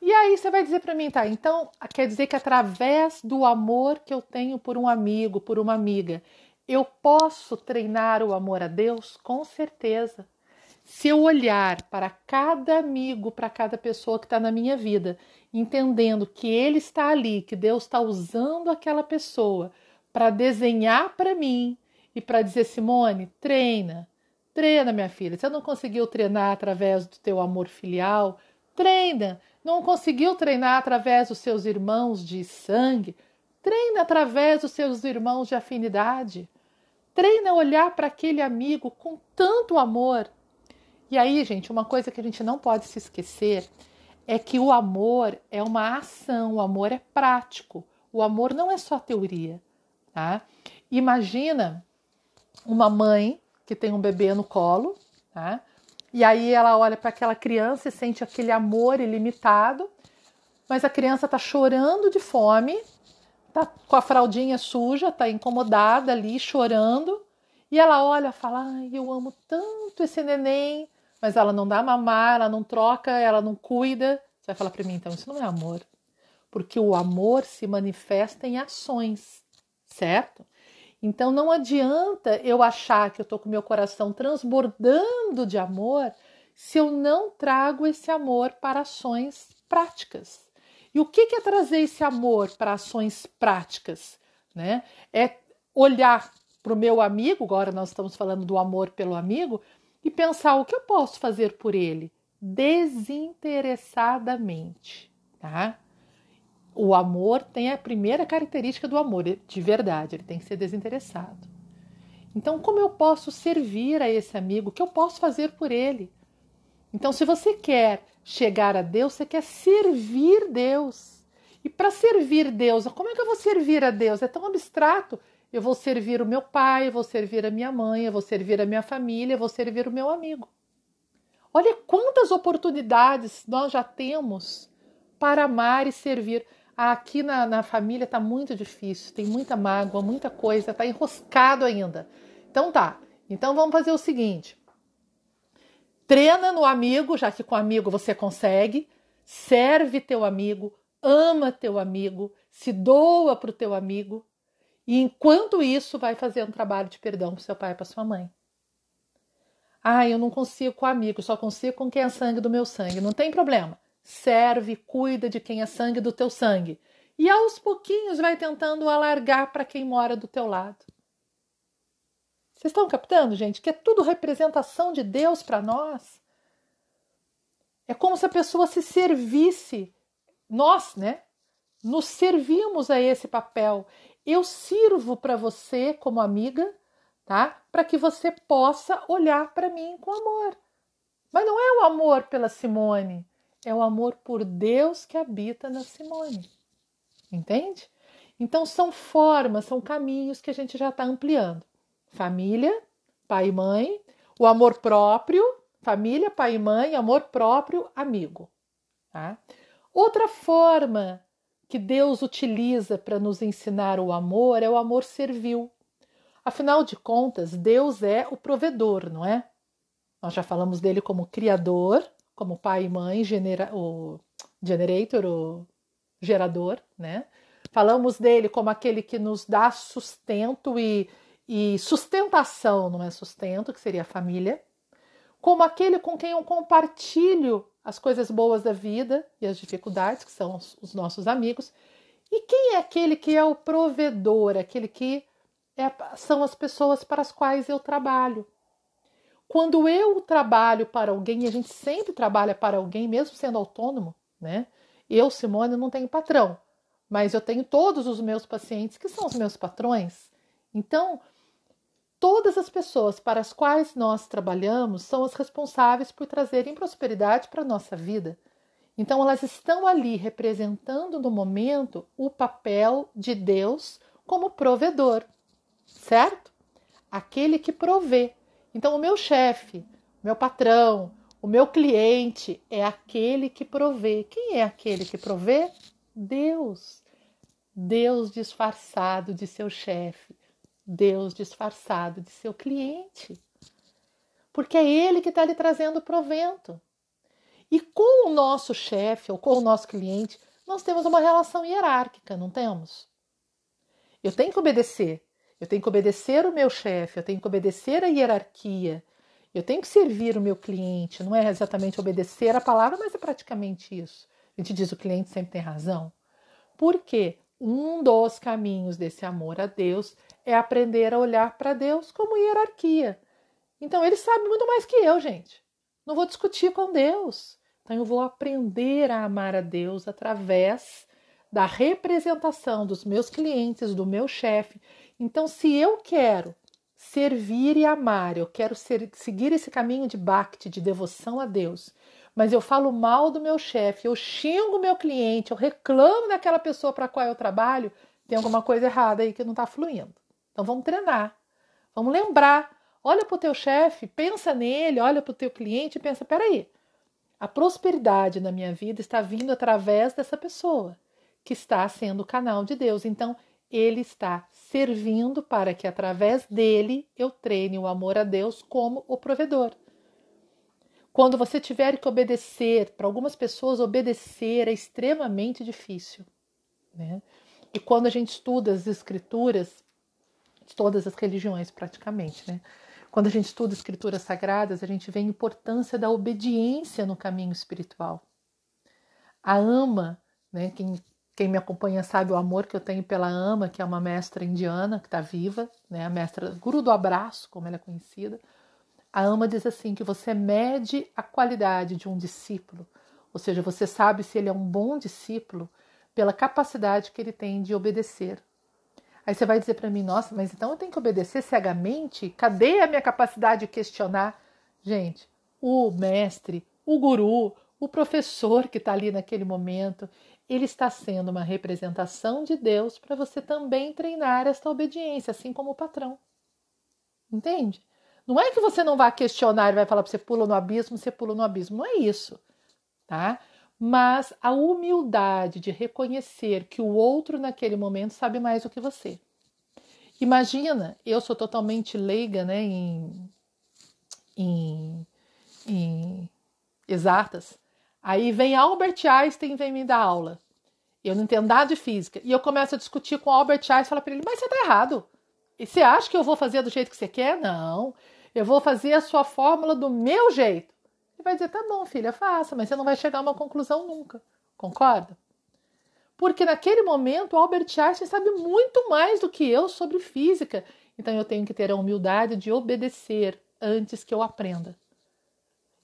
E aí você vai dizer para mim, tá? Então quer dizer que através do amor que eu tenho por um amigo, por uma amiga, eu posso treinar o amor a Deus? Com certeza. Se eu olhar para cada amigo, para cada pessoa que está na minha vida, entendendo que ele está ali, que Deus está usando aquela pessoa para desenhar para mim e para dizer: Simone, treina, treina, minha filha. Você não conseguiu treinar através do teu amor filial? Treina. Não conseguiu treinar através dos seus irmãos de sangue? Treina através dos seus irmãos de afinidade. Treina a olhar para aquele amigo com tanto amor e aí, gente, uma coisa que a gente não pode se esquecer é que o amor é uma ação, o amor é prático. O amor não é só teoria, tá? Imagina uma mãe que tem um bebê no colo, tá? E aí ela olha para aquela criança e sente aquele amor ilimitado, mas a criança está chorando de fome, tá com a fraldinha suja, tá incomodada ali, chorando, e ela olha e fala: Ai, eu amo tanto esse neném, mas ela não dá mamar, ela não troca, ela não cuida. Você vai falar para mim, então, isso não é amor. Porque o amor se manifesta em ações, certo? Então não adianta eu achar que eu estou com meu coração transbordando de amor se eu não trago esse amor para ações práticas. E o que é trazer esse amor para ações práticas? Né? É olhar para o meu amigo, agora nós estamos falando do amor pelo amigo, e pensar o que eu posso fazer por ele desinteressadamente, tá? O amor tem a primeira característica do amor, de verdade, ele tem que ser desinteressado. Então, como eu posso servir a esse amigo? O que eu posso fazer por ele? Então, se você quer chegar a Deus, você quer servir Deus. E para servir Deus, como é que eu vou servir a Deus? É tão abstrato. Eu vou servir o meu pai, eu vou servir a minha mãe, eu vou servir a minha família, eu vou servir o meu amigo. Olha quantas oportunidades nós já temos para amar e servir. Aqui na, na família está muito difícil, tem muita mágoa, muita coisa, está enroscado ainda. Então tá. Então vamos fazer o seguinte: treina no amigo, já que com amigo você consegue, serve teu amigo, ama teu amigo, se doa para o teu amigo, e enquanto isso, vai fazer um trabalho de perdão para seu pai e para sua mãe. Ah, eu não consigo com amigo, só consigo com quem é sangue do meu sangue. Não tem problema. Serve, cuida de quem é sangue do teu sangue. e aos pouquinhos vai tentando alargar para quem mora do teu lado. Vocês estão captando, gente, que é tudo representação de Deus para nós? É como se a pessoa se servisse, nós, né? Nos servimos a esse papel. Eu sirvo para você como amiga, tá? Para que você possa olhar para mim com amor. Mas não é o amor pela Simone, é o amor por Deus que habita na Simone. Entende? Então são formas, são caminhos que a gente já está ampliando. Família, pai e mãe, o amor próprio, família, pai e mãe, amor próprio, amigo. Tá? Outra forma que Deus utiliza para nos ensinar o amor é o amor servil. Afinal de contas, Deus é o provedor, não é? Nós já falamos dele como criador, como pai e mãe, genera, o generator, o gerador, né? Falamos dele como aquele que nos dá sustento e, e sustentação, não é sustento, que seria a família, como aquele com quem eu compartilho as coisas boas da vida e as dificuldades, que são os, os nossos amigos. E quem é aquele que é o provedor, aquele que é, são as pessoas para as quais eu trabalho. Quando eu trabalho para alguém, e a gente sempre trabalha para alguém, mesmo sendo autônomo, né? Eu, Simone, não tenho patrão, mas eu tenho todos os meus pacientes que são os meus patrões. Então, todas as pessoas para as quais nós trabalhamos são as responsáveis por trazerem prosperidade para a nossa vida. Então, elas estão ali representando no momento o papel de Deus como provedor, certo? Aquele que provê. Então, o meu chefe, meu patrão, o meu cliente é aquele que provê. Quem é aquele que provê? Deus. Deus disfarçado de seu chefe. Deus disfarçado de seu cliente. Porque é ele que está lhe trazendo provento. E com o nosso chefe ou com o nosso cliente, nós temos uma relação hierárquica, não temos? Eu tenho que obedecer. Eu tenho que obedecer o meu chefe, eu tenho que obedecer a hierarquia, eu tenho que servir o meu cliente, não é exatamente obedecer a palavra, mas é praticamente isso. A gente diz o cliente sempre tem razão. Porque um dos caminhos desse amor a Deus é aprender a olhar para Deus como hierarquia. Então ele sabe muito mais que eu, gente. Não vou discutir com Deus. Então eu vou aprender a amar a Deus através da representação dos meus clientes, do meu chefe. Então, se eu quero servir e amar, eu quero ser, seguir esse caminho de bhakti, de devoção a Deus, mas eu falo mal do meu chefe, eu xingo meu cliente, eu reclamo daquela pessoa para qual eu trabalho, tem alguma coisa errada aí que não está fluindo. Então vamos treinar, vamos lembrar. Olha para o teu chefe, pensa nele, olha para o teu cliente e pensa: peraí, a prosperidade na minha vida está vindo através dessa pessoa que está sendo o canal de Deus. Então, ele está servindo para que através dele eu treine o amor a Deus como o provedor. Quando você tiver que obedecer, para algumas pessoas obedecer é extremamente difícil. Né? E quando a gente estuda as escrituras, de todas as religiões praticamente, né? Quando a gente estuda escrituras sagradas, a gente vê a importância da obediência no caminho espiritual. A ama, né, quem quem me acompanha sabe o amor que eu tenho pela Ama, que é uma mestra indiana que está viva, né? a mestra Guru do Abraço, como ela é conhecida. A Ama diz assim que você mede a qualidade de um discípulo, ou seja, você sabe se ele é um bom discípulo pela capacidade que ele tem de obedecer. Aí você vai dizer para mim, nossa, mas então eu tenho que obedecer cegamente? Cadê a minha capacidade de questionar? Gente, o mestre, o guru, o professor que está ali naquele momento, ele está sendo uma representação de Deus para você também treinar esta obediência, assim como o patrão. Entende? Não é que você não vai questionar e vai falar para você pula no abismo, você pula no abismo. Não é isso, tá? Mas a humildade de reconhecer que o outro naquele momento sabe mais do que você. Imagina, eu sou totalmente leiga né, em, em, em exatas. Aí vem Albert Einstein vem me dar aula. Eu não entendo nada de física. E eu começo a discutir com Albert Einstein falo para ele: Mas você está errado. E você acha que eu vou fazer do jeito que você quer? Não. Eu vou fazer a sua fórmula do meu jeito. Ele vai dizer: Tá bom, filha, faça, mas você não vai chegar a uma conclusão nunca. Concorda? Porque naquele momento, Albert Einstein sabe muito mais do que eu sobre física. Então eu tenho que ter a humildade de obedecer antes que eu aprenda.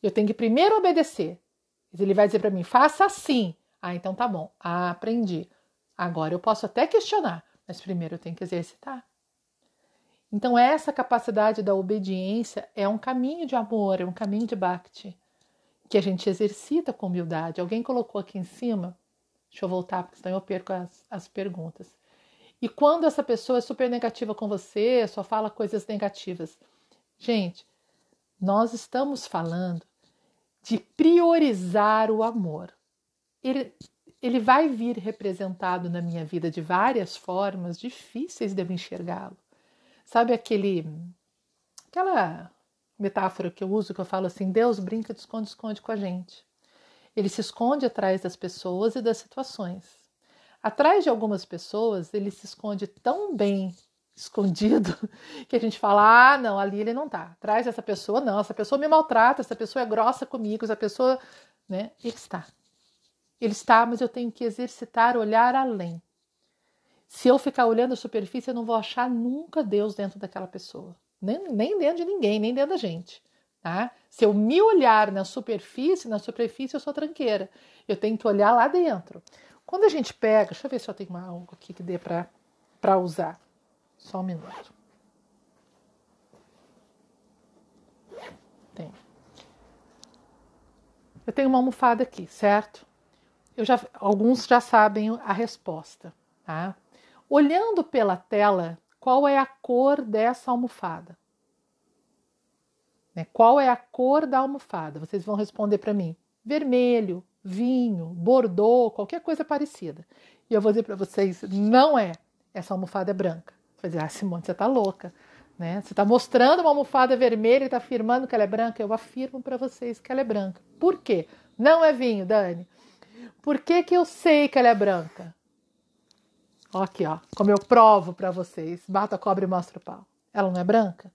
Eu tenho que primeiro obedecer. Ele vai dizer para mim: faça assim. Ah, então tá bom. Ah, aprendi. Agora eu posso até questionar, mas primeiro eu tenho que exercitar. Então, essa capacidade da obediência é um caminho de amor, é um caminho de bhakti, que a gente exercita com humildade. Alguém colocou aqui em cima, deixa eu voltar, porque senão eu perco as, as perguntas. E quando essa pessoa é super negativa com você, só fala coisas negativas. Gente, nós estamos falando de priorizar o amor. Ele, ele vai vir representado na minha vida de várias formas difíceis de eu enxergá-lo. Sabe aquele aquela metáfora que eu uso que eu falo assim, Deus brinca de esconde esconde com a gente. Ele se esconde atrás das pessoas e das situações. Atrás de algumas pessoas, ele se esconde tão bem escondido que a gente fala: "Ah, não, ali ele não tá. Atrás dessa pessoa não, essa pessoa me maltrata, essa pessoa é grossa comigo, essa pessoa, né? Ele está. Ele está, mas eu tenho que exercitar olhar além. Se eu ficar olhando a superfície, eu não vou achar nunca Deus dentro daquela pessoa. Nem, nem dentro de ninguém, nem dentro da gente. Tá? Se eu me olhar na superfície, na superfície eu sou tranqueira. Eu tenho que olhar lá dentro. Quando a gente pega, deixa eu ver se eu tenho algo aqui que dê para usar. Só um minuto. Tem. Eu tenho uma almofada aqui, certo? Eu já, alguns já sabem a resposta, tá? Olhando pela tela, qual é a cor dessa almofada? Né? Qual é a cor da almofada? Vocês vão responder para mim: vermelho, vinho, bordô, qualquer coisa parecida. E eu vou dizer para vocês: não é. Essa almofada é branca. Vai dizer: ah, Simone, você está louca. Né? Você está mostrando uma almofada vermelha e está afirmando que ela é branca. Eu afirmo para vocês que ela é branca. Por quê? Não é vinho, Dani. Por que, que eu sei que ela é branca? Ó aqui, ó, como eu provo para vocês. Bata a cobra e mostra o pau. Ela não é branca?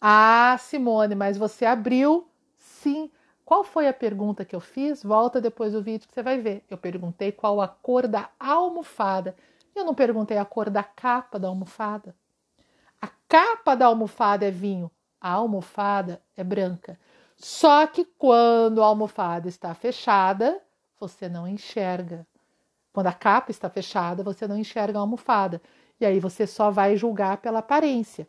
Ah, Simone, mas você abriu? Sim. Qual foi a pergunta que eu fiz? Volta depois do vídeo que você vai ver. Eu perguntei qual a cor da almofada. Eu não perguntei a cor da capa da almofada. A capa da almofada é vinho, a almofada é branca. Só que quando a almofada está fechada, você não enxerga. Quando a capa está fechada, você não enxerga a almofada. E aí você só vai julgar pela aparência.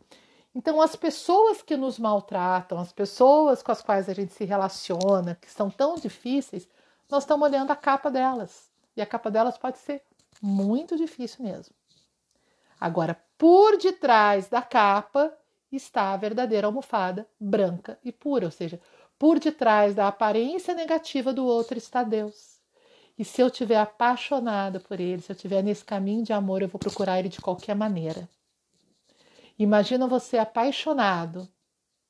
Então, as pessoas que nos maltratam, as pessoas com as quais a gente se relaciona, que são tão difíceis, nós estamos olhando a capa delas. E a capa delas pode ser muito difícil mesmo. Agora, por detrás da capa está a verdadeira almofada branca e pura, ou seja, por detrás da aparência negativa do outro está Deus. E se eu tiver apaixonada por ele, se eu tiver nesse caminho de amor, eu vou procurar ele de qualquer maneira. Imagina você apaixonado,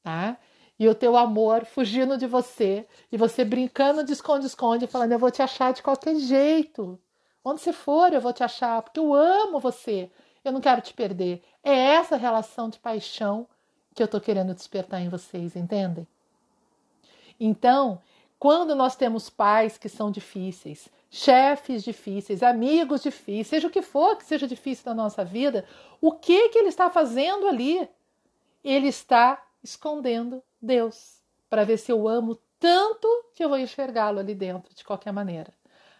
tá? E o teu amor fugindo de você, e você brincando de esconde-esconde, falando: Eu vou te achar de qualquer jeito. Onde você for, eu vou te achar, porque eu amo você. Eu não quero te perder. É essa relação de paixão que eu estou querendo despertar em vocês, entendem? Então, quando nós temos pais que são difíceis, chefes difíceis, amigos difíceis, seja o que for que seja difícil na nossa vida, o que que ele está fazendo ali? Ele está escondendo Deus para ver se eu amo tanto que eu vou enxergá-lo ali dentro de qualquer maneira.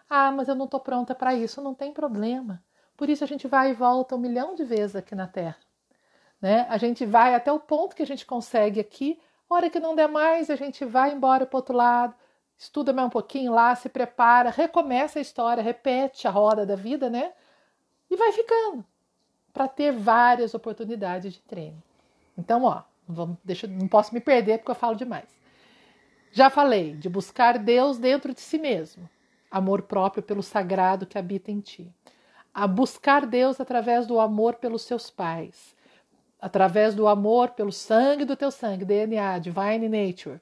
Ah, mas eu não estou pronta para isso, não tem problema. Por isso a gente vai e volta um milhão de vezes aqui na Terra. Né? A gente vai até o ponto que a gente consegue aqui, hora que não der mais, a gente vai embora para outro lado, estuda mais um pouquinho lá, se prepara, recomeça a história, repete a roda da vida, né? E vai ficando para ter várias oportunidades de treino. Então, ó, vamos, deixa, não posso me perder porque eu falo demais. Já falei de buscar Deus dentro de si mesmo, amor próprio pelo sagrado que habita em ti. A buscar Deus através do amor pelos seus pais, através do amor pelo sangue do teu sangue, DNA, Divine Nature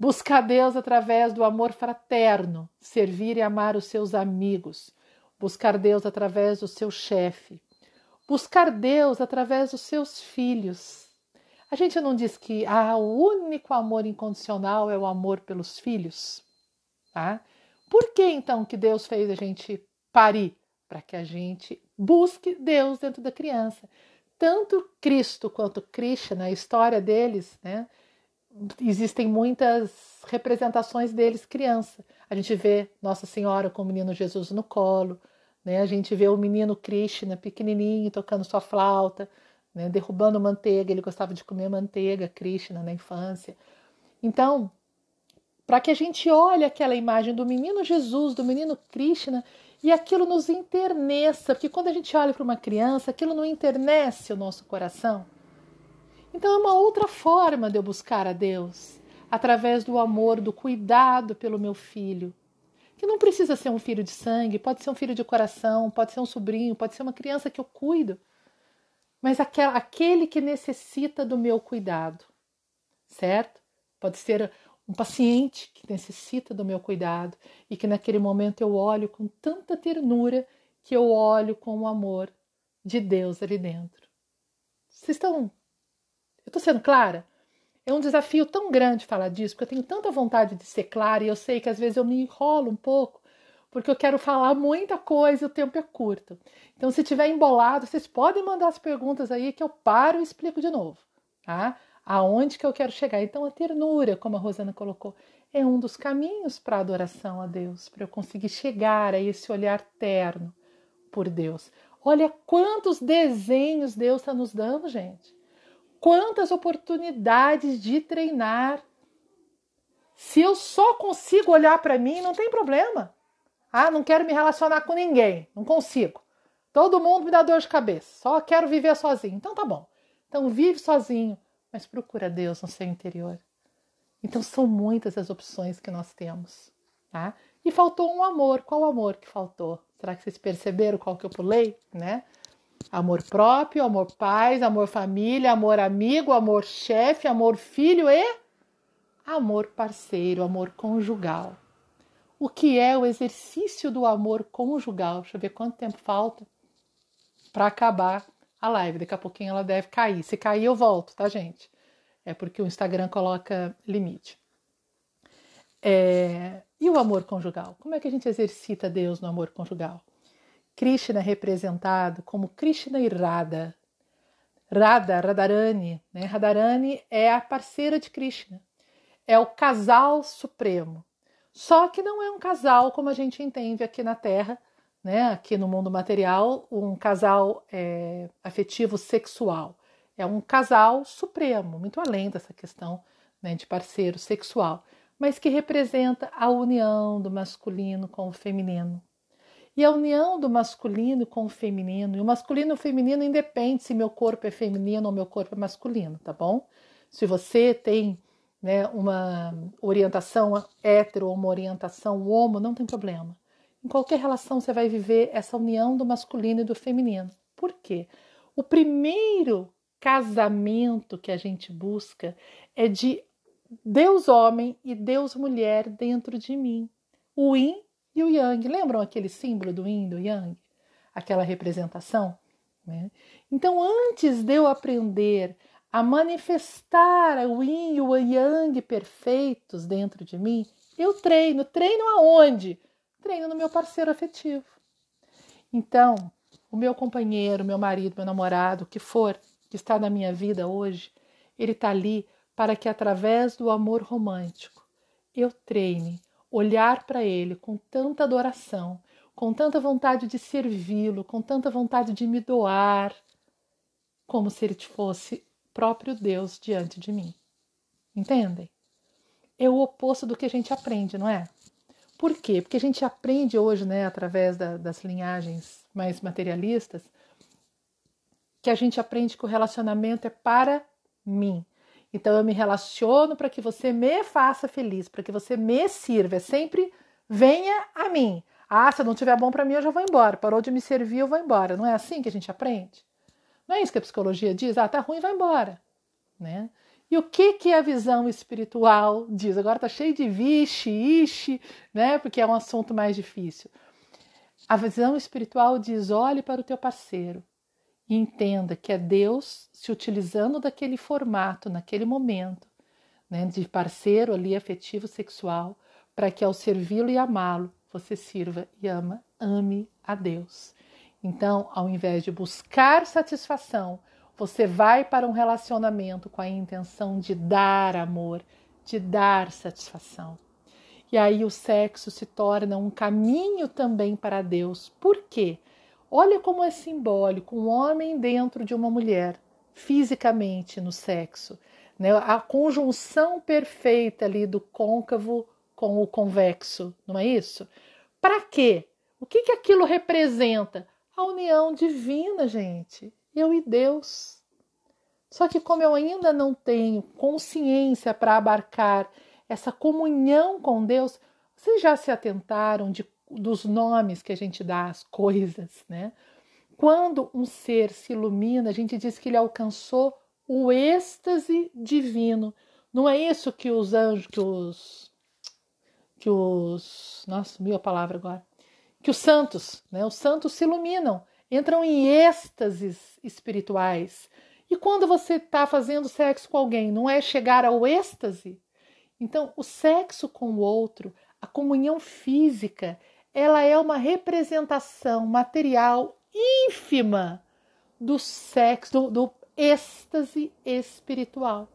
Buscar Deus através do amor fraterno, servir e amar os seus amigos. Buscar Deus através do seu chefe. Buscar Deus através dos seus filhos. A gente não diz que ah, o único amor incondicional é o amor pelos filhos, tá? Por que então que Deus fez a gente parir para que a gente busque Deus dentro da criança. Tanto Cristo quanto Krishna, a história deles, né? Existem muitas representações deles criança. A gente vê Nossa Senhora com o menino Jesus no colo, né? A gente vê o menino Krishna pequenininho tocando sua flauta, né? derrubando manteiga. Ele gostava de comer manteiga, Krishna na infância. Então, para que a gente olhe aquela imagem do menino Jesus, do menino Krishna, e aquilo nos interneça, porque quando a gente olha para uma criança, aquilo não internece o nosso coração. Então é uma outra forma de eu buscar a Deus, através do amor, do cuidado pelo meu filho, que não precisa ser um filho de sangue, pode ser um filho de coração, pode ser um sobrinho, pode ser uma criança que eu cuido, mas aquele que necessita do meu cuidado, certo? Pode ser um paciente que necessita do meu cuidado e que naquele momento eu olho com tanta ternura que eu olho com o amor de Deus ali dentro. Vocês estão. Eu estou sendo clara? É um desafio tão grande falar disso, porque eu tenho tanta vontade de ser clara e eu sei que às vezes eu me enrolo um pouco, porque eu quero falar muita coisa e o tempo é curto. Então, se tiver embolado, vocês podem mandar as perguntas aí que eu paro e explico de novo, tá? Aonde que eu quero chegar? Então, a ternura, como a Rosana colocou, é um dos caminhos para a adoração a Deus, para eu conseguir chegar a esse olhar terno por Deus. Olha quantos desenhos Deus está nos dando, gente quantas oportunidades de treinar. Se eu só consigo olhar para mim, não tem problema. Ah, não quero me relacionar com ninguém, não consigo. Todo mundo me dá dor de cabeça, só quero viver sozinho. Então tá bom. Então vive sozinho, mas procura Deus no seu interior. Então são muitas as opções que nós temos, tá? E faltou um amor. Qual amor que faltou? Será que vocês perceberam qual que eu pulei, né? Amor próprio, amor pais, amor família, amor amigo, amor chefe, amor filho e amor parceiro, amor conjugal. O que é o exercício do amor conjugal? Deixa eu ver quanto tempo falta para acabar a live. Daqui a pouquinho ela deve cair. Se cair, eu volto, tá, gente? É porque o Instagram coloca limite. É... E o amor conjugal? Como é que a gente exercita Deus no amor conjugal? Krishna é representado como Krishna e Radha. Radha, Radharani, né? Radharani é a parceira de Krishna, é o casal supremo. Só que não é um casal como a gente entende aqui na Terra, né? aqui no mundo material, um casal é, afetivo sexual. É um casal supremo, muito além dessa questão né, de parceiro sexual, mas que representa a união do masculino com o feminino. E a união do masculino com o feminino, e o masculino e o feminino independe se meu corpo é feminino ou meu corpo é masculino, tá bom? Se você tem né, uma orientação hétero ou uma orientação homo, não tem problema. Em qualquer relação você vai viver essa união do masculino e do feminino. Por quê? O primeiro casamento que a gente busca é de Deus homem e Deus mulher dentro de mim. O yin e o yang. Lembram aquele símbolo do yin e do yang? Aquela representação? Né? Então, antes de eu aprender a manifestar o yin e o yang perfeitos dentro de mim, eu treino. Treino aonde? Treino no meu parceiro afetivo. Então, o meu companheiro, meu marido, meu namorado, o que for, que está na minha vida hoje, ele está ali para que através do amor romântico eu treine olhar para Ele com tanta adoração, com tanta vontade de servi-lo, com tanta vontade de me doar, como se Ele fosse próprio Deus diante de mim. Entendem? É o oposto do que a gente aprende, não é? Por quê? Porque a gente aprende hoje, né, através da, das linhagens mais materialistas, que a gente aprende que o relacionamento é para mim. Então eu me relaciono para que você me faça feliz, para que você me sirva. É sempre venha a mim. Ah, se não tiver bom para mim, eu já vou embora. Parou de me servir, eu vou embora. Não é assim que a gente aprende? Não é isso que a psicologia diz? Ah, tá ruim, vai embora. Né? E o que, que a visão espiritual diz? Agora tá cheio de vixe, ixe, né? Porque é um assunto mais difícil. A visão espiritual diz: olhe para o teu parceiro e entenda que é Deus se utilizando daquele formato, naquele momento, né, de parceiro ali afetivo sexual, para que ao servi-lo e amá-lo, você sirva e ama, ame a Deus. Então, ao invés de buscar satisfação, você vai para um relacionamento com a intenção de dar amor, de dar satisfação. E aí o sexo se torna um caminho também para Deus. Por quê? Olha como é simbólico um homem dentro de uma mulher, fisicamente no sexo. Né? A conjunção perfeita ali do côncavo com o convexo, não é isso? Para quê? O que, que aquilo representa? A união divina, gente. Eu e Deus. Só que, como eu ainda não tenho consciência para abarcar essa comunhão com Deus, vocês já se atentaram de, dos nomes que a gente dá às coisas, né? Quando um ser se ilumina, a gente diz que ele alcançou o êxtase divino. Não é isso que os anjos, que os que os. Nossa, sumiu a palavra agora. Que os santos, né? Os santos se iluminam, entram em êxtases espirituais. E quando você está fazendo sexo com alguém, não é chegar ao êxtase? Então, o sexo com o outro, a comunhão física, ela é uma representação material ínfima do sexo, do, do êxtase espiritual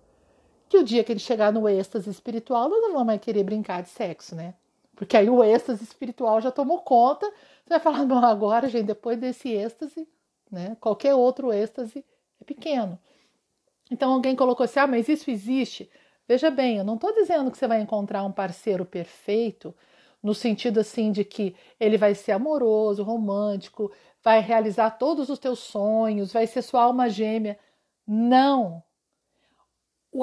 que o dia que ele chegar no êxtase espiritual, nós não vamos mais querer brincar de sexo, né? Porque aí o êxtase espiritual já tomou conta. Você vai falar, não, agora, gente, depois desse êxtase, né? Qualquer outro êxtase é pequeno. Então alguém colocou assim: ah, mas isso existe. Veja bem, eu não estou dizendo que você vai encontrar um parceiro perfeito, no sentido assim de que ele vai ser amoroso, romântico, vai realizar todos os teus sonhos, vai ser sua alma gêmea. Não,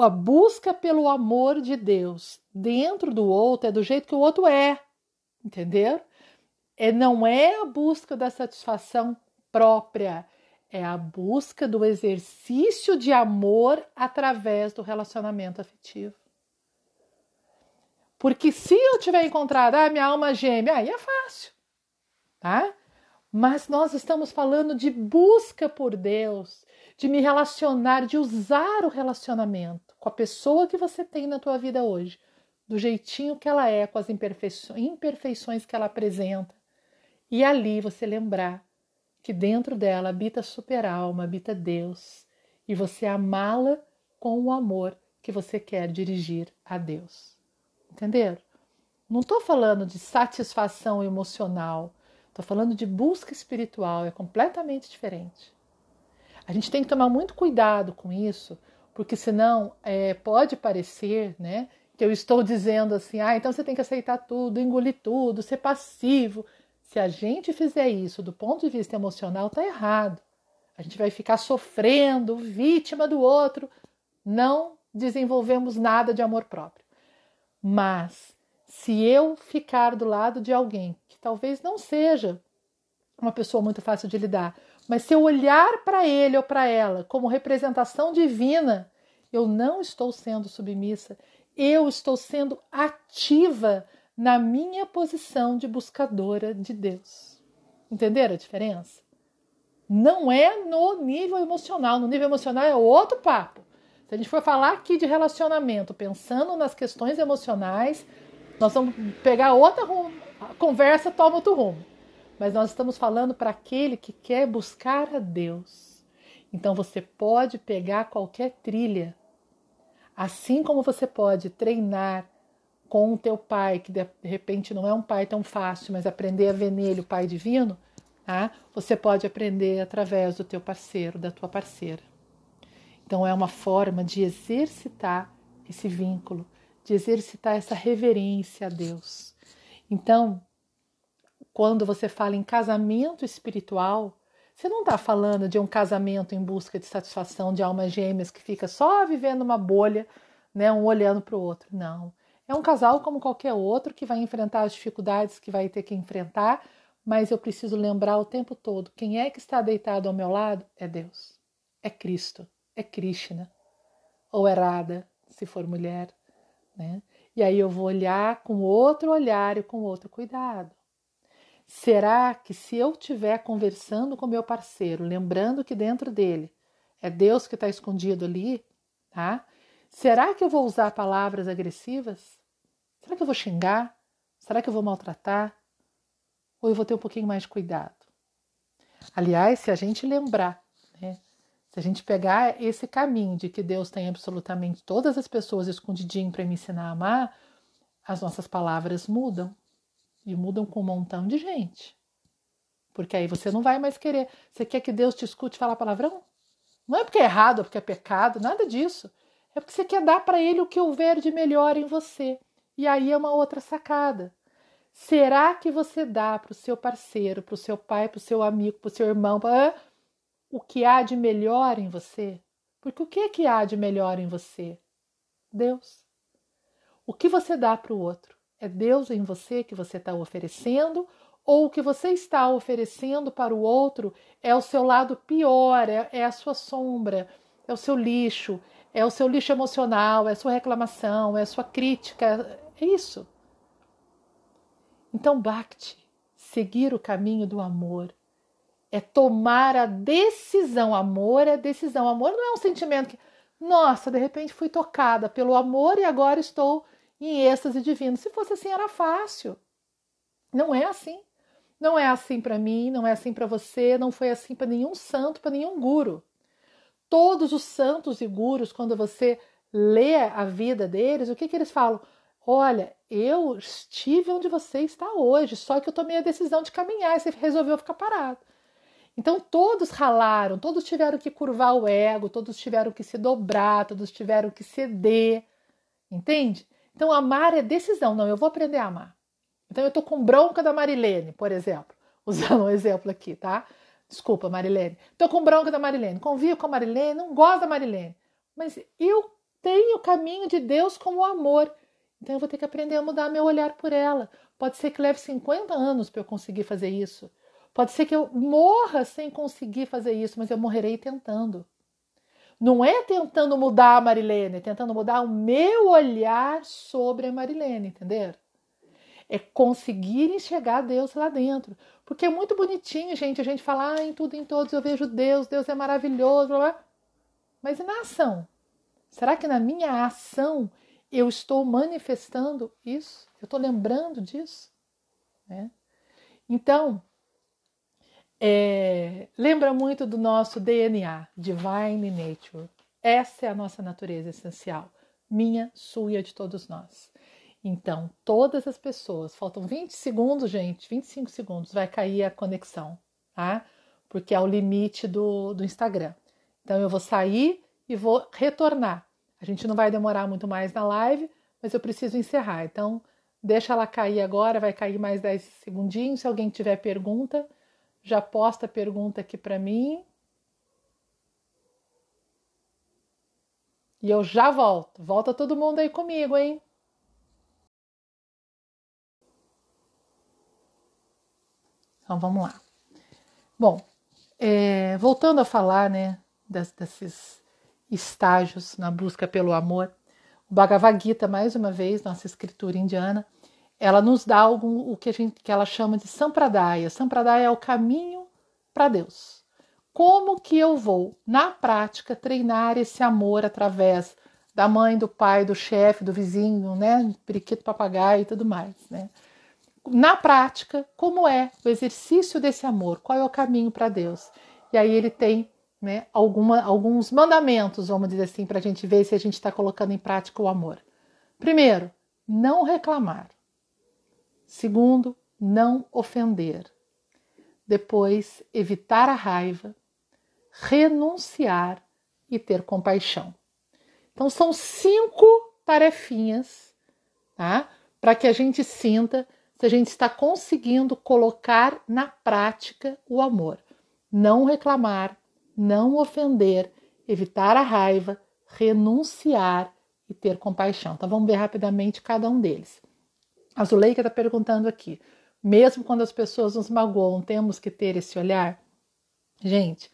a busca pelo amor de Deus dentro do outro é do jeito que o outro é, entendeu? É, não é a busca da satisfação própria, é a busca do exercício de amor através do relacionamento afetivo. Porque se eu tiver encontrado a ah, minha alma gêmea, aí é fácil, tá? Mas nós estamos falando de busca por Deus, de me relacionar, de usar o relacionamento com a pessoa que você tem na tua vida hoje, do jeitinho que ela é, com as imperfeições que ela apresenta. E ali você lembrar que dentro dela habita a super-alma, habita Deus, e você amá-la com o amor que você quer dirigir a Deus. Entenderam? Não estou falando de satisfação emocional, estou falando de busca espiritual, é completamente diferente. A gente tem que tomar muito cuidado com isso, porque senão é, pode parecer, né, que eu estou dizendo assim, ah, então você tem que aceitar tudo, engolir tudo, ser passivo. Se a gente fizer isso do ponto de vista emocional, tá errado. A gente vai ficar sofrendo, vítima do outro. Não desenvolvemos nada de amor próprio. Mas se eu ficar do lado de alguém que talvez não seja uma pessoa muito fácil de lidar, mas se eu olhar para ele ou para ela como representação divina, eu não estou sendo submissa, eu estou sendo ativa na minha posição de buscadora de Deus. Entenderam a diferença? Não é no nível emocional, no nível emocional é outro papo. Se a gente for falar aqui de relacionamento, pensando nas questões emocionais, nós vamos pegar outra conversa, toma outro rumo mas nós estamos falando para aquele que quer buscar a Deus. Então você pode pegar qualquer trilha, assim como você pode treinar com o teu pai, que de repente não é um pai tão fácil, mas aprender a ver nele o pai divino, tá? Você pode aprender através do teu parceiro, da tua parceira. Então é uma forma de exercitar esse vínculo, de exercitar essa reverência a Deus. Então, quando você fala em casamento espiritual, você não está falando de um casamento em busca de satisfação de almas gêmeas que fica só vivendo uma bolha, né, um olhando para o outro. Não. É um casal como qualquer outro que vai enfrentar as dificuldades que vai ter que enfrentar, mas eu preciso lembrar o tempo todo: quem é que está deitado ao meu lado é Deus, é Cristo, é Krishna, ou errada, se for mulher. Né? E aí eu vou olhar com outro olhar e com outro cuidado. Será que se eu estiver conversando com meu parceiro, lembrando que dentro dele é Deus que está escondido ali, tá? Será que eu vou usar palavras agressivas? Será que eu vou xingar? Será que eu vou maltratar? Ou eu vou ter um pouquinho mais de cuidado? Aliás, se a gente lembrar, né, se a gente pegar esse caminho de que Deus tem absolutamente todas as pessoas escondidinho para me ensinar a amar, as nossas palavras mudam e mudam com um montão de gente. Porque aí você não vai mais querer. Você quer que Deus te escute falar palavrão? Não é porque é errado, é porque é pecado, nada disso. É porque você quer dar para ele o que houver de melhor em você. E aí é uma outra sacada. Será que você dá para o seu parceiro, para o seu pai, para o seu amigo, para o seu irmão, pra... o que há de melhor em você? Porque o que, é que há de melhor em você? Deus. O que você dá para o outro? É Deus em você que você está oferecendo ou o que você está oferecendo para o outro é o seu lado pior, é, é, a sua sombra, é o seu lixo, é o seu lixo emocional, é a sua reclamação, é a sua crítica, é isso. Então, Bhakti, seguir o caminho do amor, é tomar a decisão. Amor é decisão. Amor não é um sentimento que, nossa, de repente fui tocada pelo amor e agora estou em êxtase divino. Se fosse assim, era fácil. Não é assim. Não é assim para mim, não é assim para você, não foi assim para nenhum santo, para nenhum guru. Todos os santos e gurus, quando você lê a vida deles, o que, que eles falam? Olha, eu estive onde você está hoje, só que eu tomei a decisão de caminhar e você resolveu ficar parado. Então todos ralaram, todos tiveram que curvar o ego, todos tiveram que se dobrar, todos tiveram que ceder, entende? Então amar é decisão, não, eu vou aprender a amar. Então eu tô com bronca da Marilene, por exemplo, usando um exemplo aqui, tá? Desculpa, Marilene. Tô com bronca da Marilene, convivo com a Marilene, não gosto da Marilene, mas eu tenho o caminho de Deus como amor. Então eu vou ter que aprender a mudar meu olhar por ela. Pode ser que leve 50 anos para eu conseguir fazer isso. Pode ser que eu morra sem conseguir fazer isso, mas eu morrerei tentando. Não é tentando mudar a Marilene, é tentando mudar o meu olhar sobre a Marilene, entender? É conseguir enxergar Deus lá dentro. Porque é muito bonitinho, gente, a gente falar ah, em tudo em todos eu vejo Deus, Deus é maravilhoso, blá, blá. mas e na ação? Será que na minha ação eu estou manifestando isso? Eu estou lembrando disso? Né? Então, é, lembra muito do nosso DNA, Divine Nature. Essa é a nossa natureza essencial, minha, sua e de todos nós. Então, todas as pessoas, faltam 20 segundos, gente, 25 segundos, vai cair a conexão, tá? Porque é o limite do, do Instagram. Então, eu vou sair e vou retornar. A gente não vai demorar muito mais na live, mas eu preciso encerrar. Então, deixa ela cair agora, vai cair mais 10 segundinhos. Se alguém tiver pergunta, já posta a pergunta aqui para mim. E eu já volto. Volta todo mundo aí comigo, hein? Então vamos lá. Bom, é, voltando a falar né, desses estágios na busca pelo amor, o Bhagavad Gita, mais uma vez, nossa escritura indiana, ela nos dá algum, o que, a gente, que ela chama de Sampradaya. Sampradaya é o caminho para Deus. Como que eu vou, na prática, treinar esse amor através da mãe, do pai, do chefe, do vizinho, né, periquito, papagaio e tudo mais, né? Na prática, como é o exercício desse amor, qual é o caminho para Deus. E aí ele tem né, alguma, alguns mandamentos, vamos dizer assim, para a gente ver se a gente está colocando em prática o amor. Primeiro, não reclamar. Segundo, não ofender. Depois, evitar a raiva, renunciar e ter compaixão. Então, são cinco tarefinhas, tá? Para que a gente sinta se a gente está conseguindo colocar na prática o amor. Não reclamar, não ofender, evitar a raiva, renunciar e ter compaixão. Então vamos ver rapidamente cada um deles. A Zuleika está perguntando aqui: mesmo quando as pessoas nos magoam, temos que ter esse olhar? Gente,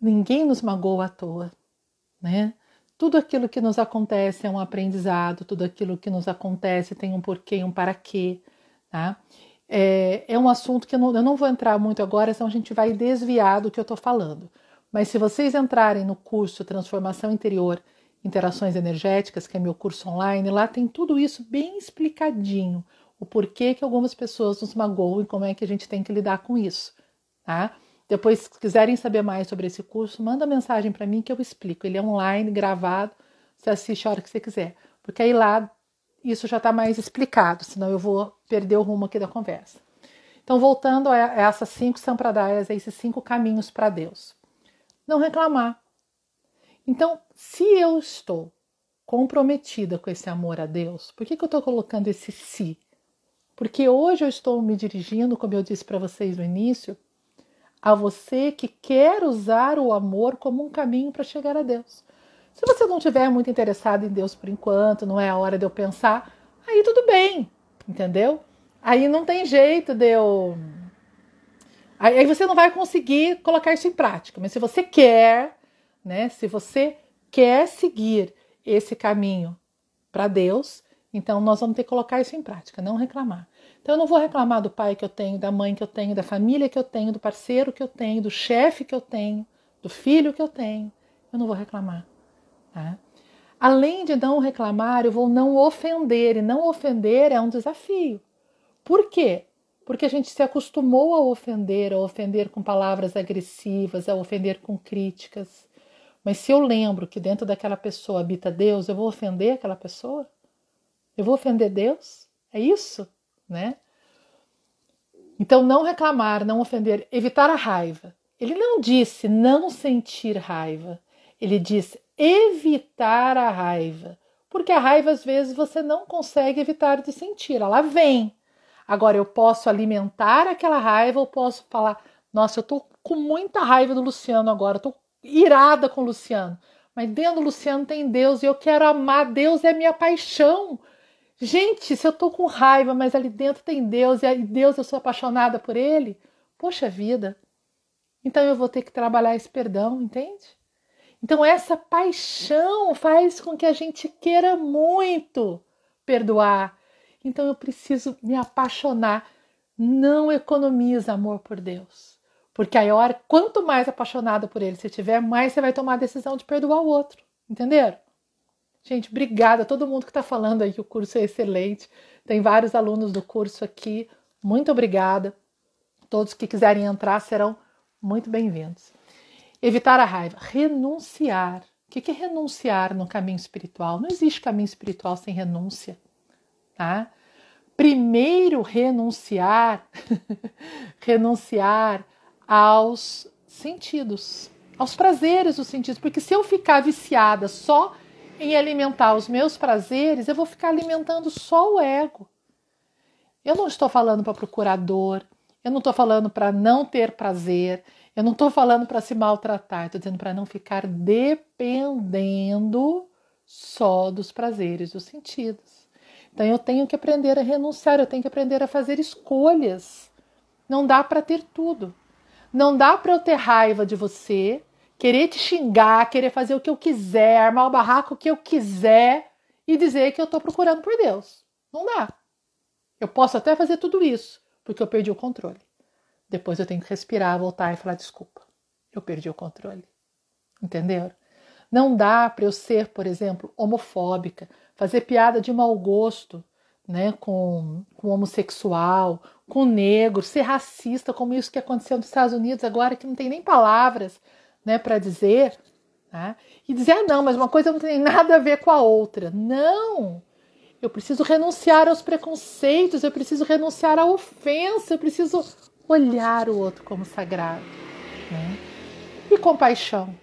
ninguém nos magoa à toa, né? Tudo aquilo que nos acontece é um aprendizado, tudo aquilo que nos acontece tem um porquê, um para quê. Tá? É, é um assunto que eu não, eu não vou entrar muito agora, senão a gente vai desviar do que eu estou falando. Mas se vocês entrarem no curso Transformação Interior, Interações Energéticas, que é meu curso online, lá tem tudo isso bem explicadinho. O porquê que algumas pessoas nos magoam e como é que a gente tem que lidar com isso. Tá? Depois, se quiserem saber mais sobre esse curso, manda mensagem para mim que eu explico. Ele é online, gravado, você assiste a hora que você quiser. Porque aí lá isso já está mais explicado, senão eu vou perder o rumo aqui da conversa. Então, voltando a essas cinco sampradayas, a esses cinco caminhos para Deus. Não reclamar. Então, se eu estou comprometida com esse amor a Deus, por que, que eu estou colocando esse si? Porque hoje eu estou me dirigindo, como eu disse para vocês no início, a você que quer usar o amor como um caminho para chegar a Deus. Se você não estiver muito interessado em Deus por enquanto, não é a hora de eu pensar, aí tudo bem, entendeu? Aí não tem jeito de eu. Aí você não vai conseguir colocar isso em prática. Mas se você quer, né? Se você quer seguir esse caminho para Deus, então nós vamos ter que colocar isso em prática, não reclamar. Então eu não vou reclamar do pai que eu tenho, da mãe que eu tenho, da família que eu tenho, do parceiro que eu tenho, do chefe que eu tenho, do filho que eu tenho. Eu não vou reclamar. Tá? Além de não reclamar, eu vou não ofender, e não ofender é um desafio. Por quê? Porque a gente se acostumou a ofender, a ofender com palavras agressivas, a ofender com críticas. Mas se eu lembro que dentro daquela pessoa habita Deus, eu vou ofender aquela pessoa? Eu vou ofender Deus? É isso, né? Então, não reclamar, não ofender, evitar a raiva. Ele não disse não sentir raiva. Ele disse evitar a raiva. Porque a raiva, às vezes, você não consegue evitar de sentir, ela vem. Agora, eu posso alimentar aquela raiva, eu posso falar: nossa, eu tô com muita raiva do Luciano agora, eu tô irada com o Luciano. Mas dentro do Luciano tem Deus e eu quero amar. Deus é minha paixão. Gente, se eu tô com raiva, mas ali dentro tem Deus e Deus eu sou apaixonada por Ele, poxa vida. Então eu vou ter que trabalhar esse perdão, entende? Então, essa paixão faz com que a gente queira muito perdoar. Então, eu preciso me apaixonar. Não economiza amor por Deus. Porque a hora, quanto mais apaixonado por Ele você tiver, mais você vai tomar a decisão de perdoar o outro. Entenderam? Gente, obrigada a todo mundo que está falando aí que o curso é excelente. Tem vários alunos do curso aqui. Muito obrigada. Todos que quiserem entrar serão muito bem-vindos. Evitar a raiva. Renunciar. O que é renunciar no caminho espiritual? Não existe caminho espiritual sem renúncia. Tá? Primeiro, renunciar, renunciar aos sentidos, aos prazeres dos sentidos. Porque se eu ficar viciada só em alimentar os meus prazeres, eu vou ficar alimentando só o ego. Eu não estou falando para procurar dor, eu não estou falando para não ter prazer, eu não estou falando para se maltratar, estou dizendo para não ficar dependendo só dos prazeres dos sentidos. Então eu tenho que aprender a renunciar, eu tenho que aprender a fazer escolhas. Não dá para ter tudo. Não dá para eu ter raiva de você, querer te xingar, querer fazer o que eu quiser, armar o barraco que eu quiser e dizer que eu estou procurando por Deus. Não dá. Eu posso até fazer tudo isso, porque eu perdi o controle. Depois eu tenho que respirar, voltar e falar desculpa. Eu perdi o controle. Entenderam? Não dá para eu ser, por exemplo, homofóbica, fazer piada de mau gosto, né, com, com homossexual, com negro, ser racista, como isso que aconteceu nos Estados Unidos agora, que não tem nem palavras, né, para dizer, né? e dizer ah, não, mas uma coisa não tem nada a ver com a outra. Não! Eu preciso renunciar aos preconceitos, eu preciso renunciar à ofensa, eu preciso olhar o outro como sagrado. Né? E compaixão.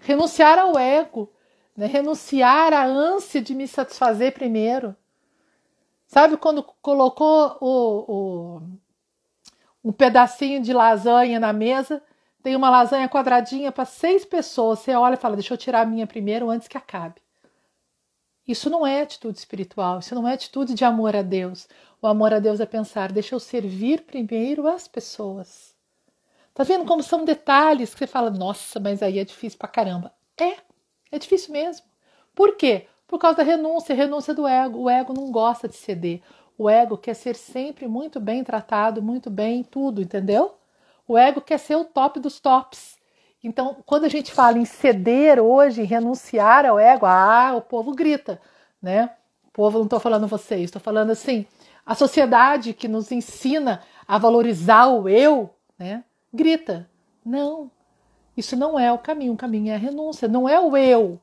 Renunciar ao ego, né? renunciar à ânsia de me satisfazer primeiro. Sabe quando colocou o, o, um pedacinho de lasanha na mesa, tem uma lasanha quadradinha para seis pessoas, você olha e fala: Deixa eu tirar a minha primeiro antes que acabe. Isso não é atitude espiritual, isso não é atitude de amor a Deus. O amor a Deus é pensar, deixa eu servir primeiro as pessoas. Tá vendo como são detalhes que você fala, nossa, mas aí é difícil pra caramba. É, é difícil mesmo. Por quê? Por causa da renúncia, renúncia do ego. O ego não gosta de ceder. O ego quer ser sempre muito bem tratado, muito bem tudo, entendeu? O ego quer ser o top dos tops. Então, quando a gente fala em ceder hoje, renunciar ao ego, ah, o povo grita, né? O povo, não estou falando vocês, estou falando assim, a sociedade que nos ensina a valorizar o eu, né, grita. Não. Isso não é o caminho. O caminho é a renúncia. Não é o eu.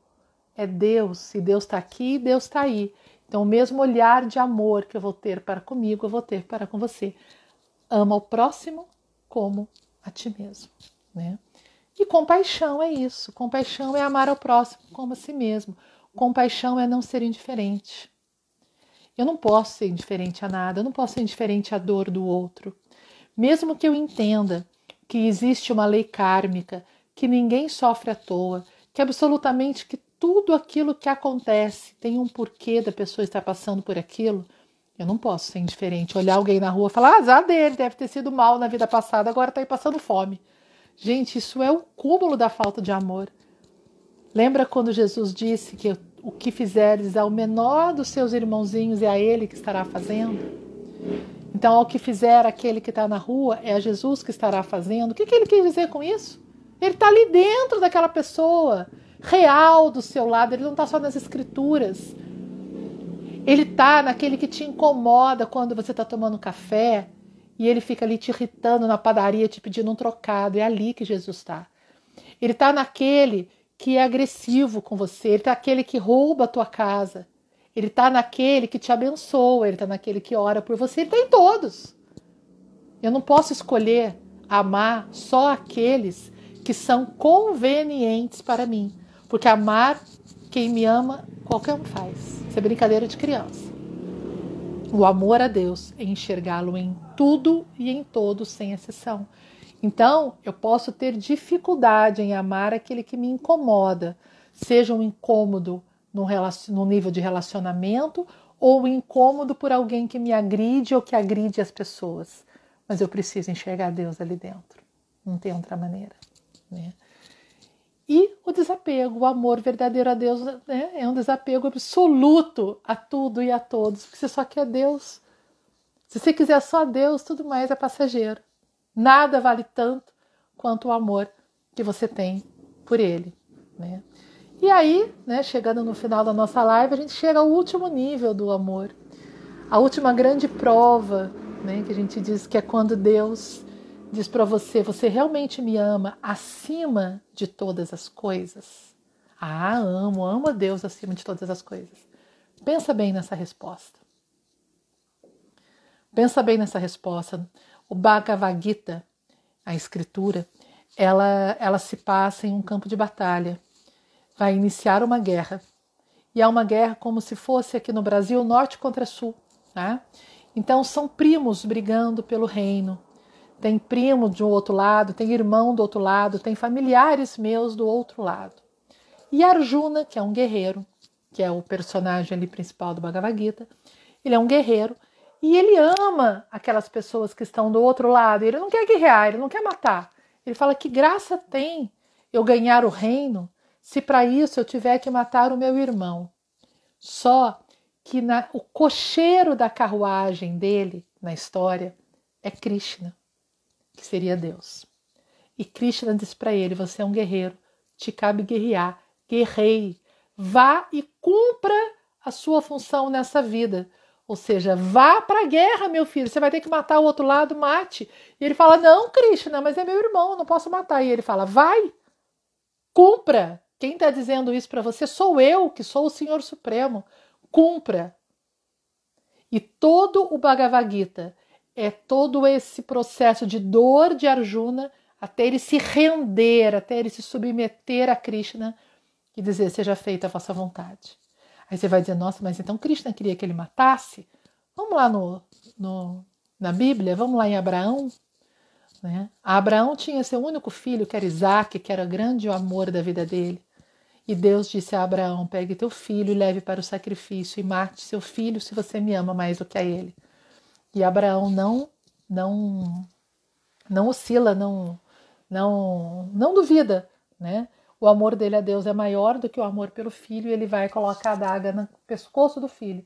É Deus. Se Deus está aqui, Deus está aí. Então, o mesmo olhar de amor que eu vou ter para comigo, eu vou ter para com você. Ama o próximo como a ti mesmo. Né? E compaixão é isso. Compaixão é amar ao próximo como a si mesmo. Compaixão é não ser indiferente. Eu não posso ser indiferente a nada, eu não posso ser indiferente à dor do outro. Mesmo que eu entenda que existe uma lei kármica, que ninguém sofre à toa, que absolutamente que tudo aquilo que acontece tem um porquê da pessoa estar passando por aquilo, eu não posso ser indiferente. Olhar alguém na rua e falar, ah, azar dele, deve ter sido mal na vida passada, agora está aí passando fome. Gente, isso é o cúmulo da falta de amor. Lembra quando Jesus disse que o que fizeres ao menor dos seus irmãozinhos é a ele que estará fazendo? Então, ao que fizer aquele que está na rua, é a Jesus que estará fazendo. O que, que ele quis dizer com isso? Ele está ali dentro daquela pessoa, real do seu lado, ele não está só nas escrituras. Ele está naquele que te incomoda quando você está tomando café e ele fica ali te irritando na padaria, te pedindo um trocado. É ali que Jesus está. Ele está naquele que é agressivo com você, ele está naquele que rouba a tua casa. Ele está naquele que te abençoa, ele está naquele que ora por você, ele está em todos. Eu não posso escolher amar só aqueles que são convenientes para mim, porque amar quem me ama, qualquer um faz. Isso é brincadeira de criança. O amor a Deus é enxergá-lo em tudo e em todos, sem exceção. Então, eu posso ter dificuldade em amar aquele que me incomoda, seja um incômodo no, nível de relacionamento ou um incômodo por alguém que me agride ou que agride as pessoas. Mas eu preciso enxergar Deus ali dentro. Não tem outra maneira. Né? E o desapego, o amor verdadeiro a Deus né, é um desapego absoluto a tudo e a todos, porque você só quer Deus. Se você quiser só Deus, tudo mais é passageiro. Nada vale tanto quanto o amor que você tem por Ele. Né? E aí, né, chegando no final da nossa live, a gente chega ao último nível do amor, a última grande prova, né, que a gente diz que é quando Deus diz para você: Você realmente me ama acima de todas as coisas? Ah, amo, amo a Deus acima de todas as coisas. Pensa bem nessa resposta. Pensa bem nessa resposta. O Bhagavad Gita, a escritura, ela, ela se passa em um campo de batalha. Vai iniciar uma guerra. E é uma guerra como se fosse aqui no Brasil, norte contra sul. Tá? Então são primos brigando pelo reino tem primo de um outro lado, tem irmão do outro lado, tem familiares meus do outro lado. E Arjuna, que é um guerreiro, que é o personagem ali principal do Bhagavad Gita, ele é um guerreiro e ele ama aquelas pessoas que estão do outro lado. Ele não quer guerrear, ele não quer matar. Ele fala que graça tem eu ganhar o reino se para isso eu tiver que matar o meu irmão. Só que na, o cocheiro da carruagem dele na história é Krishna que seria Deus. E Krishna diz para ele: Você é um guerreiro, te cabe guerrear, guerrei, vá e cumpra a sua função nessa vida. Ou seja, vá para a guerra, meu filho. Você vai ter que matar o outro lado, mate. E ele fala: Não, Krishna, mas é meu irmão, não posso matar. E ele fala: Vai, cumpra. Quem está dizendo isso para você sou eu, que sou o Senhor Supremo. Cumpra. E todo o Bhagavad Gita é todo esse processo de dor de Arjuna até ele se render, até ele se submeter a Krishna e dizer: Seja feita a vossa vontade. Aí você vai dizer: Nossa, mas então Krishna queria que ele matasse? Vamos lá no, no na Bíblia, vamos lá em Abraão. Né? Abraão tinha seu único filho, que era Isaac, que era o grande amor da vida dele. E Deus disse a Abraão: Pegue teu filho e leve para o sacrifício e mate seu filho se você me ama mais do que a ele. E Abraão não não não oscila, não não não duvida, né? O amor dele a Deus é maior do que o amor pelo filho, e ele vai colocar a adaga no pescoço do filho.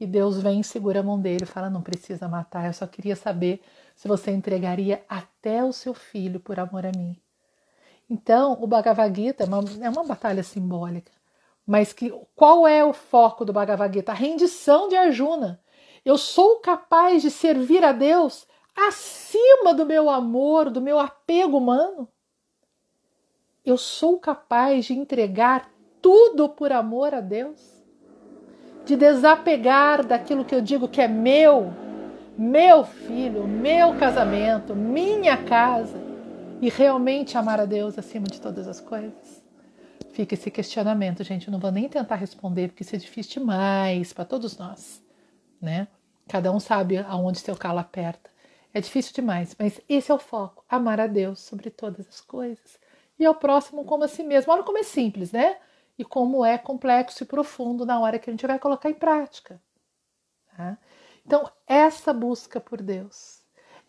E Deus vem, segura a mão dele fala: Não precisa matar, eu só queria saber se você entregaria até o seu filho por amor a mim. Então, o Bhagavad Gita é uma, é uma batalha simbólica. Mas que, qual é o foco do Bhagavad Gita? A rendição de Arjuna. Eu sou capaz de servir a Deus acima do meu amor, do meu apego humano? Eu sou capaz de entregar tudo por amor a Deus? De desapegar daquilo que eu digo que é meu, meu filho, meu casamento, minha casa e realmente amar a Deus acima de todas as coisas? Fica esse questionamento, gente. Eu não vou nem tentar responder porque isso é difícil demais para todos nós, né? Cada um sabe aonde seu calo aperta. É difícil demais, mas esse é o foco: amar a Deus sobre todas as coisas e ao próximo como a si mesmo. Olha como é simples, né? E como é complexo e profundo na hora que a gente vai colocar em prática. Tá? Então, essa busca por Deus,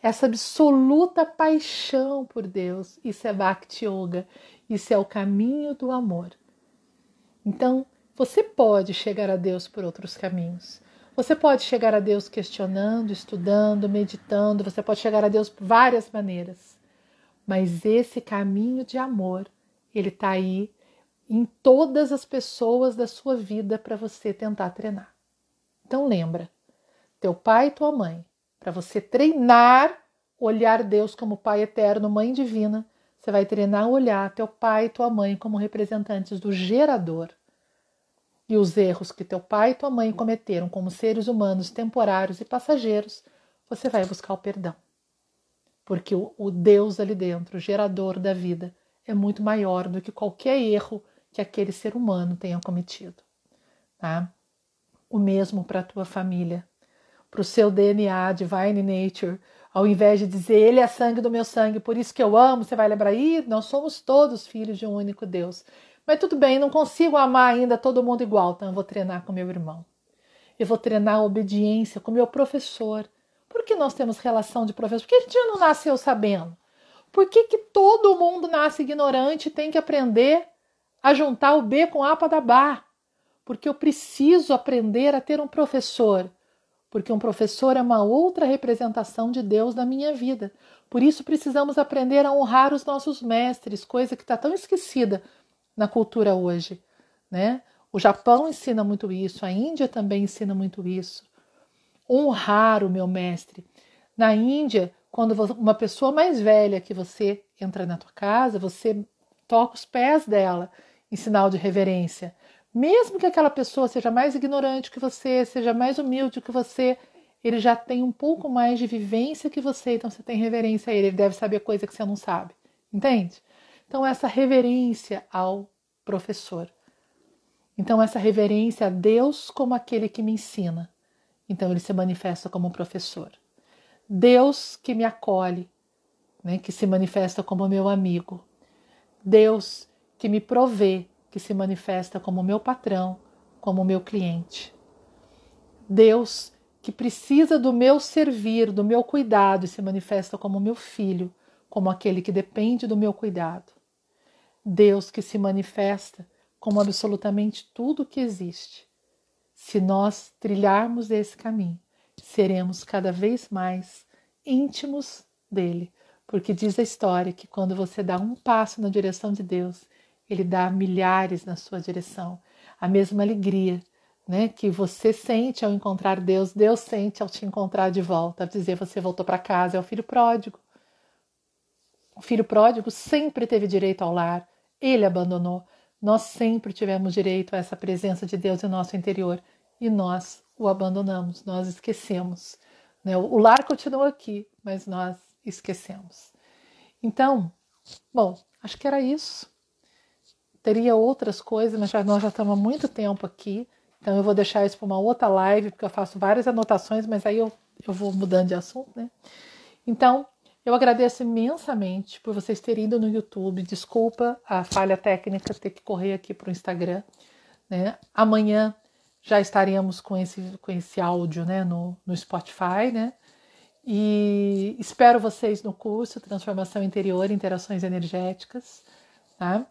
essa absoluta paixão por Deus, isso é Bhakti Yoga, isso é o caminho do amor. Então, você pode chegar a Deus por outros caminhos. Você pode chegar a Deus questionando, estudando, meditando, você pode chegar a Deus por várias maneiras. Mas esse caminho de amor, ele está aí em todas as pessoas da sua vida para você tentar treinar. Então lembra, teu pai e tua mãe, para você treinar olhar Deus como Pai eterno, Mãe divina, você vai treinar olhar teu pai e tua mãe como representantes do gerador e os erros que teu pai e tua mãe cometeram como seres humanos temporários e passageiros, você vai buscar o perdão. Porque o, o Deus ali dentro, o gerador da vida, é muito maior do que qualquer erro que aquele ser humano tenha cometido. Tá? O mesmo para a tua família, para o seu DNA, Divine Nature, ao invés de dizer ele é sangue do meu sangue, por isso que eu amo, você vai lembrar, aí nós somos todos filhos de um único Deus. Mas tudo bem, não consigo amar ainda todo mundo igual, então eu vou treinar com meu irmão. Eu vou treinar a obediência com meu professor. Por que nós temos relação de professor? Por que a gente não nasceu sabendo? Por que, que todo mundo nasce ignorante e tem que aprender a juntar o B com A para dar bar? Porque eu preciso aprender a ter um professor. Porque um professor é uma outra representação de Deus na minha vida. Por isso precisamos aprender a honrar os nossos mestres, coisa que está tão esquecida na cultura hoje, né? O Japão ensina muito isso, a Índia também ensina muito isso. Honrar o meu mestre. Na Índia, quando uma pessoa mais velha que você entra na tua casa, você toca os pés dela em sinal de reverência. Mesmo que aquela pessoa seja mais ignorante que você, seja mais humilde que você, ele já tem um pouco mais de vivência que você, então você tem reverência a ele, ele deve saber coisa que você não sabe. Entende? Então, essa reverência ao professor. Então, essa reverência a Deus como aquele que me ensina. Então, ele se manifesta como professor. Deus que me acolhe, né, que se manifesta como meu amigo. Deus que me provê, que se manifesta como meu patrão, como meu cliente. Deus que precisa do meu servir, do meu cuidado e se manifesta como meu filho, como aquele que depende do meu cuidado. Deus que se manifesta como absolutamente tudo que existe. Se nós trilharmos esse caminho, seremos cada vez mais íntimos dele, porque diz a história que quando você dá um passo na direção de Deus, ele dá milhares na sua direção. A mesma alegria né, que você sente ao encontrar Deus, Deus sente ao te encontrar de volta, dizer você voltou para casa, é o filho pródigo. O filho pródigo sempre teve direito ao lar, ele abandonou. Nós sempre tivemos direito a essa presença de Deus em nosso interior e nós o abandonamos, nós esquecemos. Né? O lar continua aqui, mas nós esquecemos. Então, bom, acho que era isso. Teria outras coisas, mas já, nós já estamos há muito tempo aqui, então eu vou deixar isso para uma outra live, porque eu faço várias anotações, mas aí eu, eu vou mudando de assunto, né? Então, eu agradeço imensamente por vocês terem ido no YouTube. Desculpa a falha técnica ter que correr aqui para o Instagram. Né? Amanhã já estaremos com esse, com esse áudio né? no, no Spotify. Né? E espero vocês no curso Transformação Interior e Interações Energéticas. Tá?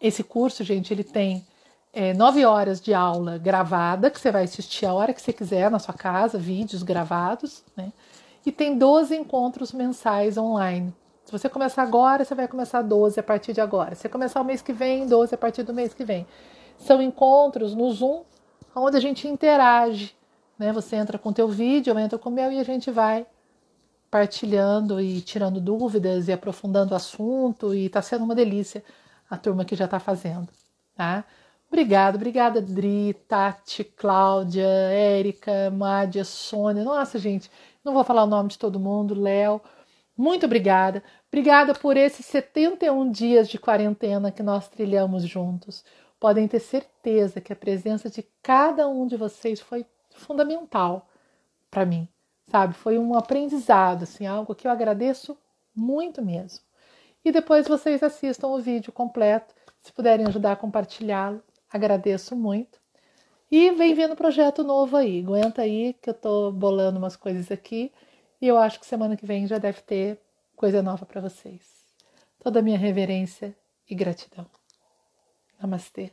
Esse curso, gente, ele tem é, nove horas de aula gravada, que você vai assistir a hora que você quiser na sua casa, vídeos gravados, né? E tem 12 encontros mensais online. Se você começar agora, você vai começar 12 a partir de agora. Se você começar o mês que vem, 12 a partir do mês que vem. São encontros no Zoom, onde a gente interage. Né? Você entra com o teu vídeo, eu entro com o meu e a gente vai partilhando e tirando dúvidas e aprofundando o assunto e está sendo uma delícia a turma que já está fazendo, tá? Obrigada, obrigada Dri, Tati, Cláudia, Érica, Mádia, Sônia. Nossa, gente, não vou falar o nome de todo mundo, Léo. Muito obrigada. Obrigada por esses 71 dias de quarentena que nós trilhamos juntos. Podem ter certeza que a presença de cada um de vocês foi fundamental para mim, sabe? Foi um aprendizado, assim, algo que eu agradeço muito mesmo. E depois vocês assistam o vídeo completo, se puderem ajudar a compartilhá-lo, agradeço muito. E vem vindo projeto novo aí, aguenta aí que eu tô bolando umas coisas aqui e eu acho que semana que vem já deve ter coisa nova para vocês. Toda a minha reverência e gratidão. Namastê.